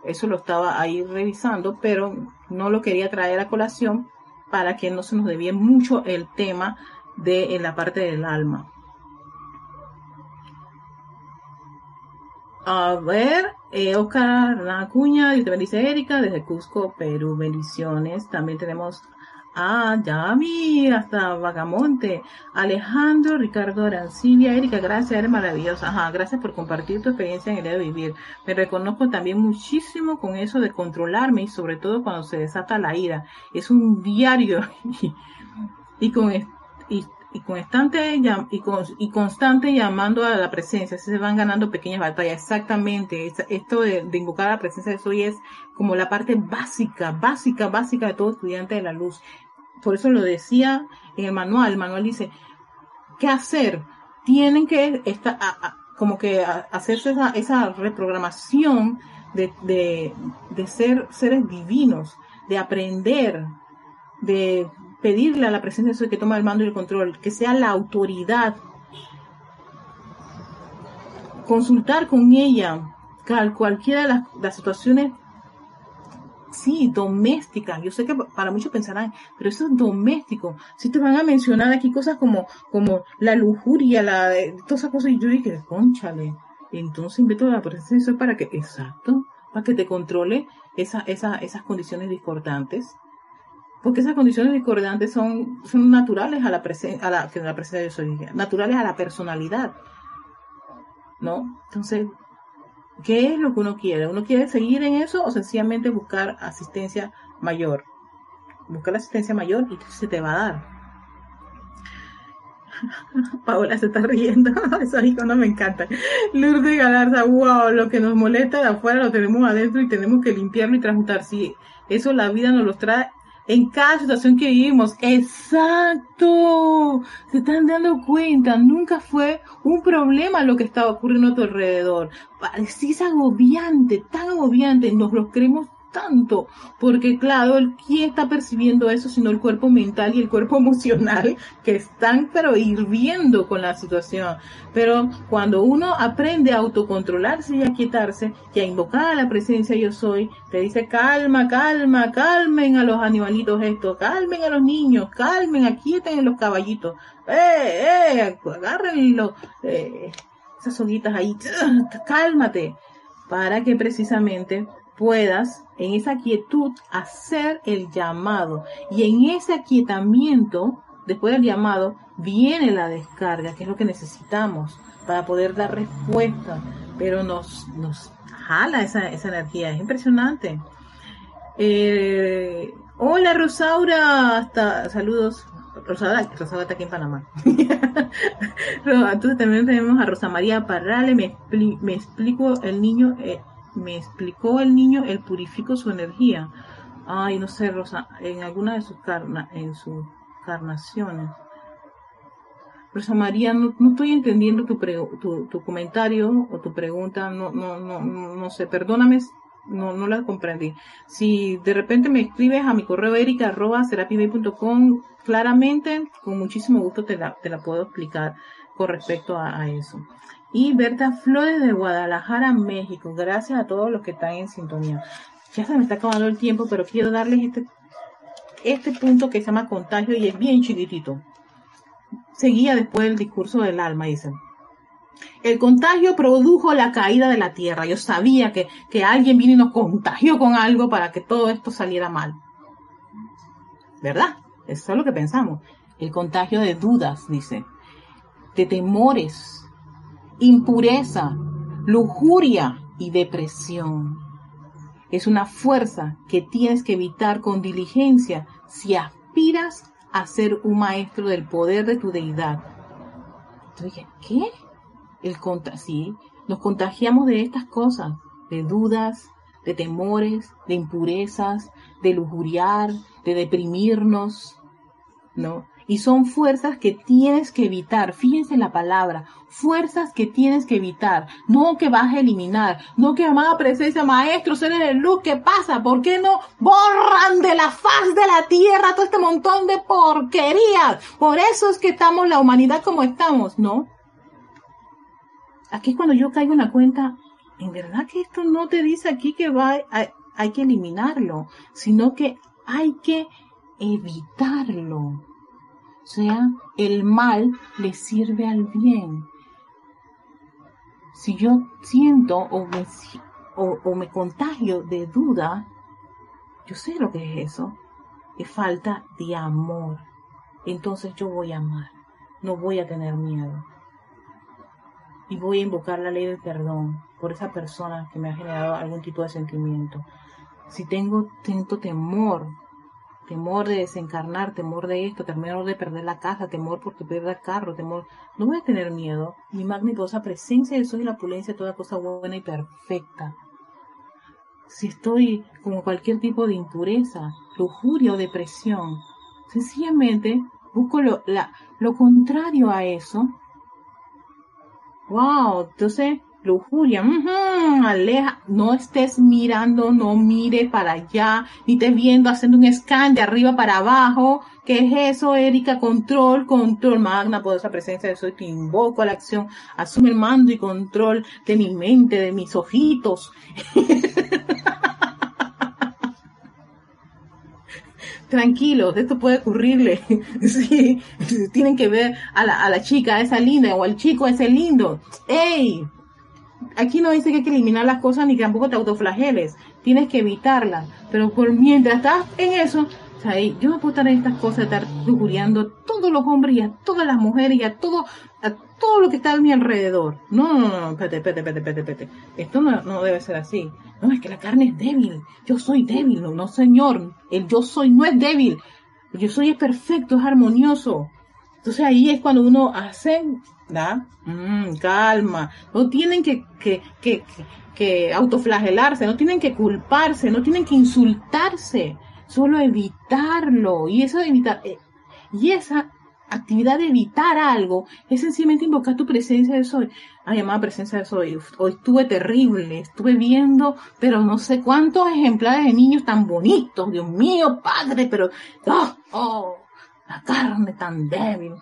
Eso lo estaba ahí revisando, pero no lo quería traer a colación para que no se nos debía mucho el tema de la parte del alma. A ver, eh, Oscar Acuña, te bendice Erika, desde Cusco, Perú, bendiciones. También tenemos Ah, Yami, hasta Vagamonte. Alejandro, Ricardo Arancibia, Erika, gracias, eres maravillosa. Ajá, gracias por compartir tu experiencia en el de vivir. Me reconozco también muchísimo con eso de controlarme y sobre todo cuando se desata la ira. Es un diario y, con y, y constante y, y constante llamando a la presencia, se van ganando pequeñas batallas. Exactamente, esto de, de invocar a la presencia de Soy es como la parte básica, básica, básica de todo estudiante de la luz por eso lo decía en el manual, el manual dice, ¿qué hacer? Tienen que estar, como que hacerse esa, esa reprogramación de, de, ser seres divinos, de aprender, de pedirle a la presencia de que toma el mando y el control, que sea la autoridad, consultar con ella cualquiera de las situaciones sí, domésticas. Yo sé que para muchos pensarán, pero eso es doméstico. Si te van a mencionar aquí cosas como, como la lujuria, la, todas esas cosas, y yo dije, conchale. Entonces invito a la presencia de para que, exacto, para que te controle esa, esa, esas condiciones discordantes. Porque esas condiciones discordantes son, son naturales a la, presencia, a la, que la presencia de soy, naturales a la personalidad. ¿No? Entonces, ¿Qué es lo que uno quiere? ¿Uno quiere seguir en eso o sencillamente buscar asistencia mayor? Buscar la asistencia mayor y se te va a dar. Paola se está riendo, eso no me encanta. Lourdes Galarza, wow, lo que en cada situación que vivimos. Exacto. Se están dando cuenta. Nunca fue un problema lo que estaba ocurriendo a tu alrededor. Parecía agobiante, tan agobiante. Nos lo creemos tanto, porque claro, ¿quién está percibiendo eso sino el cuerpo mental y el cuerpo emocional que están pero hirviendo con la situación? Pero cuando uno aprende a autocontrolarse y a quietarse y a invocar a la presencia yo soy, te dice calma, calma, calmen a los animalitos estos, calmen a los niños, calmen, aquieten los caballitos, eh, eh, agárrenlo, eh, esas hoguitas ahí, cálmate, para que precisamente puedas en esa quietud hacer el llamado. Y en ese aquietamiento, después del llamado, viene la descarga, que es lo que necesitamos para poder dar respuesta. Pero nos, nos jala esa, esa energía, es impresionante. Eh, hola Rosaura, hasta saludos. Rosaura, Rosaura está aquí en Panamá. Entonces también tenemos a Rosa María Parrale, me, me explico el niño, eh, me explicó el niño, él purificó su energía. Ay, no sé, Rosa, en alguna de sus, carna, en sus carnaciones. Rosa María, no, estoy entendiendo tu, tu, comentario o tu pregunta, no, no, no, no sé, perdóname, no, no la comprendí. Si de repente me escribes a mi correo erica arroba claramente, con muchísimo gusto te la, te la puedo explicar con respecto a, eso. Y Berta Flores de Guadalajara, México. Gracias a todos los que están en sintonía. Ya se me está acabando el tiempo, pero quiero darles este, este punto que se llama contagio y es bien chiquitito. Seguía después el discurso del alma, dice. El contagio produjo la caída de la tierra. Yo sabía que, que alguien vino y nos contagió con algo para que todo esto saliera mal. ¿Verdad? Eso es lo que pensamos. El contagio de dudas, dice de temores, impureza, lujuria y depresión. Es una fuerza que tienes que evitar con diligencia si aspiras a ser un maestro del poder de tu deidad. Entonces ¿qué? El conta sí, nos contagiamos de estas cosas, de dudas, de temores, de impurezas, de lujuriar, de deprimirnos, ¿no? Y son fuerzas que tienes que evitar. Fíjense en la palabra, fuerzas que tienes que evitar, no que vas a eliminar, no que amada presencia, maestro, ser el luz, ¿qué pasa? ¿Por qué no borran de la faz de la tierra todo este montón de porquerías? Por eso es que estamos la humanidad como estamos, ¿no? Aquí es cuando yo caigo en la cuenta, en verdad que esto no te dice aquí que va, hay que eliminarlo, sino que hay que evitarlo. O sea, el mal le sirve al bien. Si yo siento o me, o, me contagio de duda, yo sé lo que es eso. Es falta de amor. Entonces yo voy a amar. No voy a tener miedo. Y voy a invocar la ley del perdón por esa persona que me ha generado algún tipo de sentimiento. Si tengo, tengo temor temor de desencarnar, temor de esto, temor de perder la casa, temor porque pierda el carro, temor. No voy a tener miedo. Mi magnitosa presencia de soy la opulencia toda cosa buena y perfecta. Si estoy como cualquier tipo de impureza, lujuria o depresión, sencillamente busco lo, la, lo contrario a eso. Wow, entonces lujuria, aleja, no estés mirando, no mire para allá, ni estés viendo haciendo un scan de arriba para abajo. ¿Qué es eso, Erika? Control, control, magna, poderosa presencia de soy, te invoco a la acción, asume el mando y control de mi mente, de mis ojitos. tranquilos, esto puede ocurrirle. sí, tienen que ver a la, a la chica esa linda o al chico ese lindo. ¡Ey! Aquí no dice que hay que eliminar las cosas ni que tampoco te autoflageles, tienes que evitarlas, pero por mientras estás en eso, yo no puedo estar en estas cosas, estar lujuriando a todos los hombres y a todas las mujeres y a todo, a todo lo que está a mi alrededor. No, no, no, espérate, espérate, espérate, espérate. Esto no, no debe ser así. No, es que la carne es débil. Yo soy débil, no, no señor. El yo soy no es débil. Yo soy es perfecto, es armonioso. Entonces ahí es cuando uno hace ¿da? Mm, calma, no tienen que, que, que, que, autoflagelarse, no tienen que culparse, no tienen que insultarse, solo evitarlo. Y eso evitar, eh, y esa actividad de evitar algo es sencillamente invocar tu presencia de soy. Ay, amada presencia de soy, hoy estuve terrible, estuve viendo, pero no sé cuántos ejemplares de niños tan bonitos, Dios mío, padre, pero, oh, oh la carne tan débil.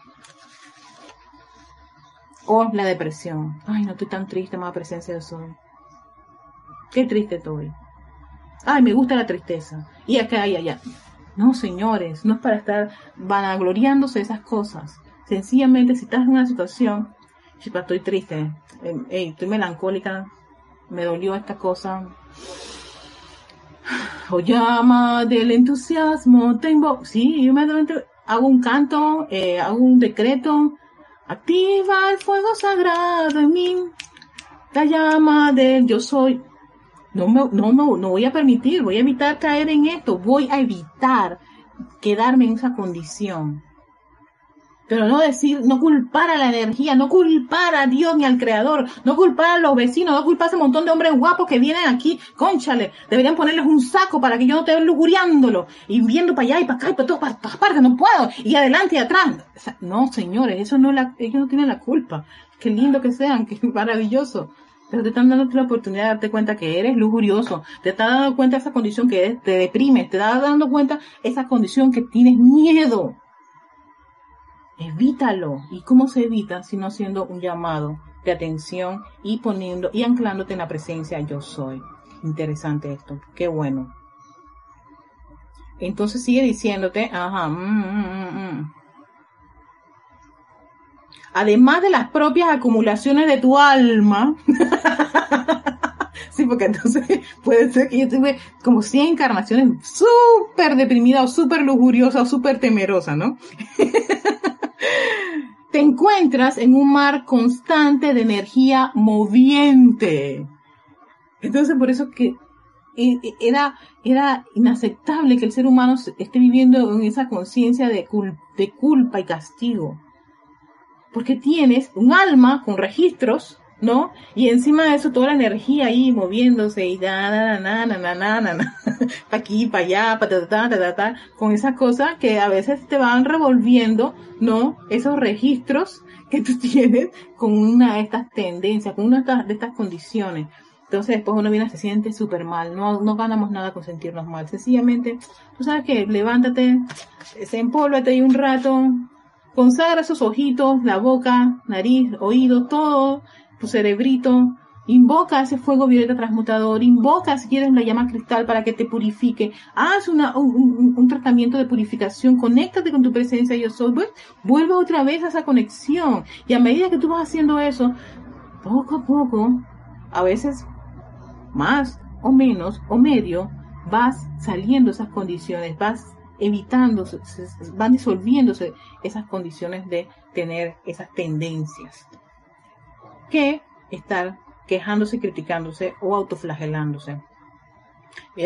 O la depresión. Ay, no estoy tan triste, más presencia de sol. Qué triste estoy. Ay, me gusta la tristeza. Y acá, allá, allá. No, señores, no es para estar vanagloriándose esas cosas. Sencillamente, si estás en una situación, chipa, estoy triste, em, estoy melancólica, me dolió esta cosa. O llama del entusiasmo, tengo, sí, yo me hago un canto, eh, hago un decreto, Activa el fuego sagrado en mí, la llama del yo soy. No, me, no, no, no voy a permitir, voy a evitar caer en esto, voy a evitar quedarme en esa condición. Pero no decir, no culpar a la energía, no culpar a Dios ni al Creador, no culpar a los vecinos, no culpar a ese montón de hombres guapos que vienen aquí, conchale, deberían ponerles un saco para que yo no vea lujuriándolo y viendo para allá y para acá y para todas partes, no puedo, y adelante y atrás. no, señores, eso no la, ellos no tienen la culpa. Qué lindo que sean, qué maravilloso. Pero te están dando la oportunidad de darte cuenta que eres lujurioso, te estás dando cuenta esa condición que te deprimes, te estás dando cuenta esa condición que tienes miedo. Evítalo. ¿Y cómo se evita? Si no siendo un llamado de atención y poniendo y anclándote en la presencia yo soy. Interesante esto. Qué bueno. Entonces sigue diciéndote, ajá, mm, mm, mm, además de las propias acumulaciones de tu alma, sí, porque entonces puede ser que yo tuve como 100 encarnaciones súper deprimida o súper lujuriosa o súper temerosa, ¿no? Te encuentras en un mar constante de energía moviente. Entonces, por eso que e, e, era, era inaceptable que el ser humano esté viviendo en esa conciencia de, de culpa y castigo porque tienes un alma con registros, ¿no? Y encima de eso toda la energía ahí moviéndose y da, na, na, na, na, na, na, na, pa aquí, pa allá, pa ta, ta, ta, ta, ta, con esas cosas que a veces te van revolviendo, ¿no? Esos registros que tú tienes con una de estas tendencias, con una de estas, condiciones. Entonces después uno viene se siente súper mal, no, no ganamos nada con sentirnos mal. Sencillamente, tú sabes que levántate, se empólvate ahí un rato, Consagra esos ojitos, la boca, nariz, oído, todo, tu cerebrito. Invoca ese fuego violeta transmutador, invoca si quieres la llama cristal para que te purifique, haz una, un, tratamiento de purificación, conéctate con tu presencia yo soy, vuelve otra vez a esa conexión y a medida que tú vas haciendo eso, poco a poco, a veces más o menos o medio, vas saliendo esas condiciones, vas evitando, van disolviéndose esas condiciones de tener esas tendencias que estar quejándose, criticándose o autoflagelándose.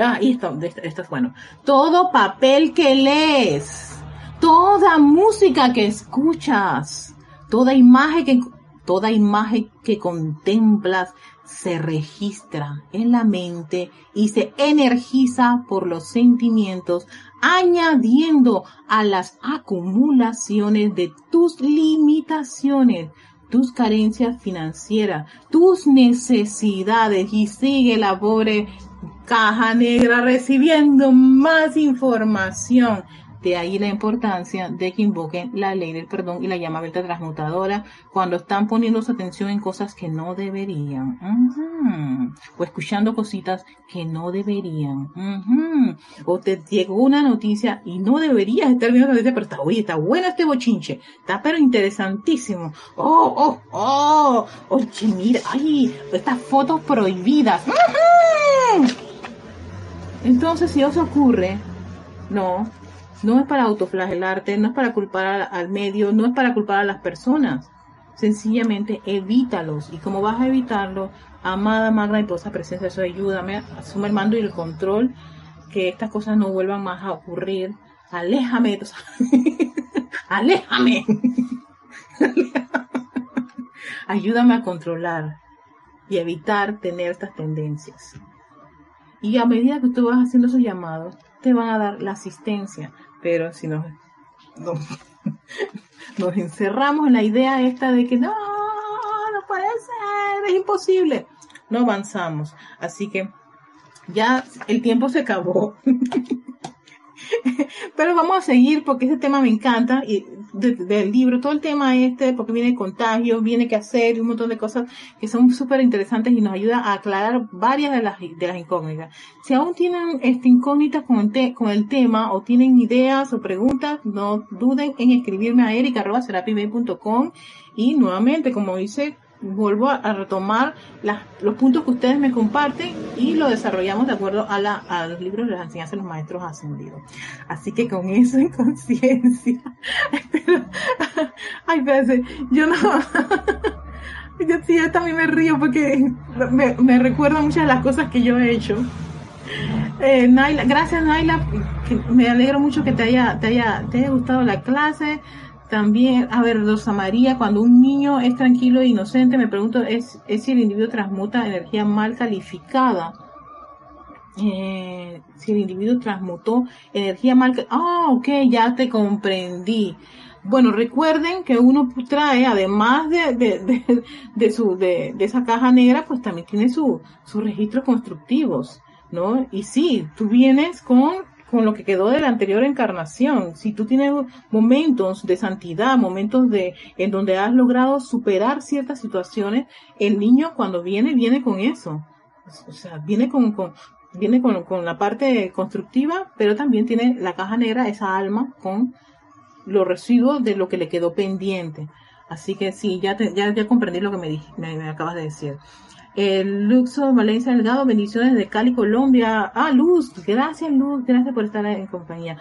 Ah, y esto, esto es bueno. Todo papel que lees, toda música que escuchas, toda imagen que, toda imagen que contemplas se registra en la mente y se energiza por los sentimientos añadiendo a las acumulaciones de tus limitaciones, tus carencias financieras, tus necesidades y sigue la pobre caja negra recibiendo más información de ahí la importancia de que invoquen la ley del perdón y la llama abierta transmutadora cuando están poniendo su atención en cosas que no deberían. O escuchando cositas que no deberían. O te llegó una noticia y no deberías estar viendo la noticia, pero está, oye, está bueno este bochinche. Está pero interesantísimo. Oh, oh, oh. Oye, mira, ay, estas fotos prohibidas. Entonces, si eso ocurre, no, no es para autoflagelarte, no es para culpar al, medio, no es para culpar a las personas. Sencillamente evítalos. Y como vas a evitarlo, amada, magna y posa presencia, eso ayúdame, asume el mando y el control, que estas cosas no vuelvan más a ocurrir. Aléjame, aléjame. Ayúdame a controlar y evitar tener estas tendencias. Y a medida que tú vas haciendo esos llamados, te van a dar la asistencia pero si nos, nos, encerramos en la idea esta de que no, no puede ser, es imposible, no avanzamos. Así que ya el tiempo se acabó. Pero vamos a seguir porque ese tema me encanta y del libro, todo el tema este, porque viene contagio, viene que hacer, un montón de cosas que son súper interesantes y nos ayuda a aclarar varias de las, de las incógnitas. Si aún tienen este, incógnitas con el, con el tema o tienen ideas o preguntas, no duden en escribirme a erica.com y nuevamente, como dice vuelvo a, retomar los puntos que ustedes me comparten y lo desarrollamos de acuerdo a, la, los libros de las enseñanzas de los maestros ascendidos. Así que con eso en conciencia, ay, espérense, yo no, yo yo también me río porque me, me recuerda muchas de las cosas que yo he hecho. Eh, Naila, gracias Naila, me alegro mucho que te haya, te haya, te haya gustado la clase. También, a ver, Rosa María, cuando un niño es tranquilo e inocente, me pregunto, ¿es, si el individuo transmuta energía mal calificada? eh, si el individuo transmutó energía mal, ah, ok, ya te comprendí. Bueno, recuerden que uno trae, además de, de, de, su, de, esa caja negra, pues también tiene sus registros constructivos, ¿no? Y sí, tú vienes con, con lo que quedó de la anterior encarnación. Si tú tienes momentos de santidad, momentos de, en donde has logrado superar ciertas situaciones, el niño cuando viene, viene con eso. O sea, viene con, con, viene con, con la parte constructiva, pero también tiene la caja negra, esa alma, con los residuos de lo que le quedó pendiente. Así que sí, ya, ya, ya comprendí lo que me, me, acabas de decir. El Luxo Valencia Delgado, bendiciones de Cali, Colombia. Ah, Luz, gracias Luz, gracias por estar en compañía.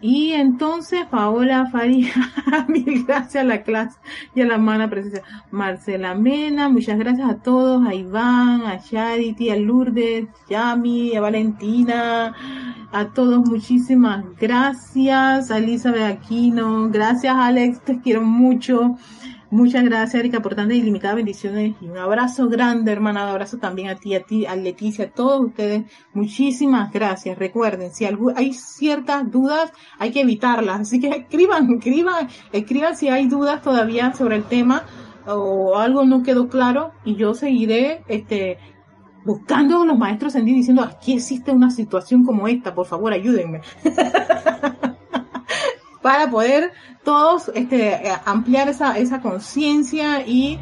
Y entonces Paola Faría, mil gracias a la clase y a la mana presencia. Marcela Mena, muchas gracias a todos, a Iván, a Charity, a Lourdes, Yami, a Valentina, a todos muchísimas gracias. A Elizabeth Aquino, gracias Alex, te quiero mucho. Muchas gracias, Erika, por tantas ilimitadas bendiciones y un abrazo grande, hermana. Un abrazo también a ti, a ti, a Leticia, a todos ustedes. Muchísimas gracias. Recuerden, si hay ciertas dudas, hay que evitarlas. Así que escriban, escriban, escriban si hay dudas todavía sobre el tema o algo no quedó claro y yo seguiré, este, buscando a los maestros en diciendo aquí existe una situación como esta, por favor ayúdenme. para poder todos este, ampliar esa, esa conciencia y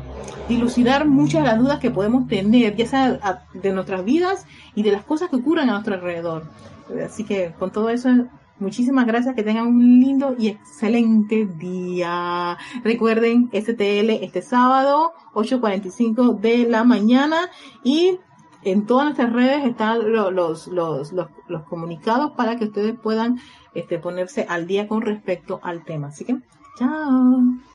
dilucidar muchas de las dudas que podemos tener, ya sea de nuestras vidas y de las cosas que ocurren a nuestro alrededor. Así que con todo eso, muchísimas gracias, que tengan un lindo y excelente día. Recuerden, STL este sábado, 8.45 de la mañana y en todas nuestras redes están los, los, los, los, comunicados para que ustedes puedan este, ponerse al día con respecto al tema. Así que, chao.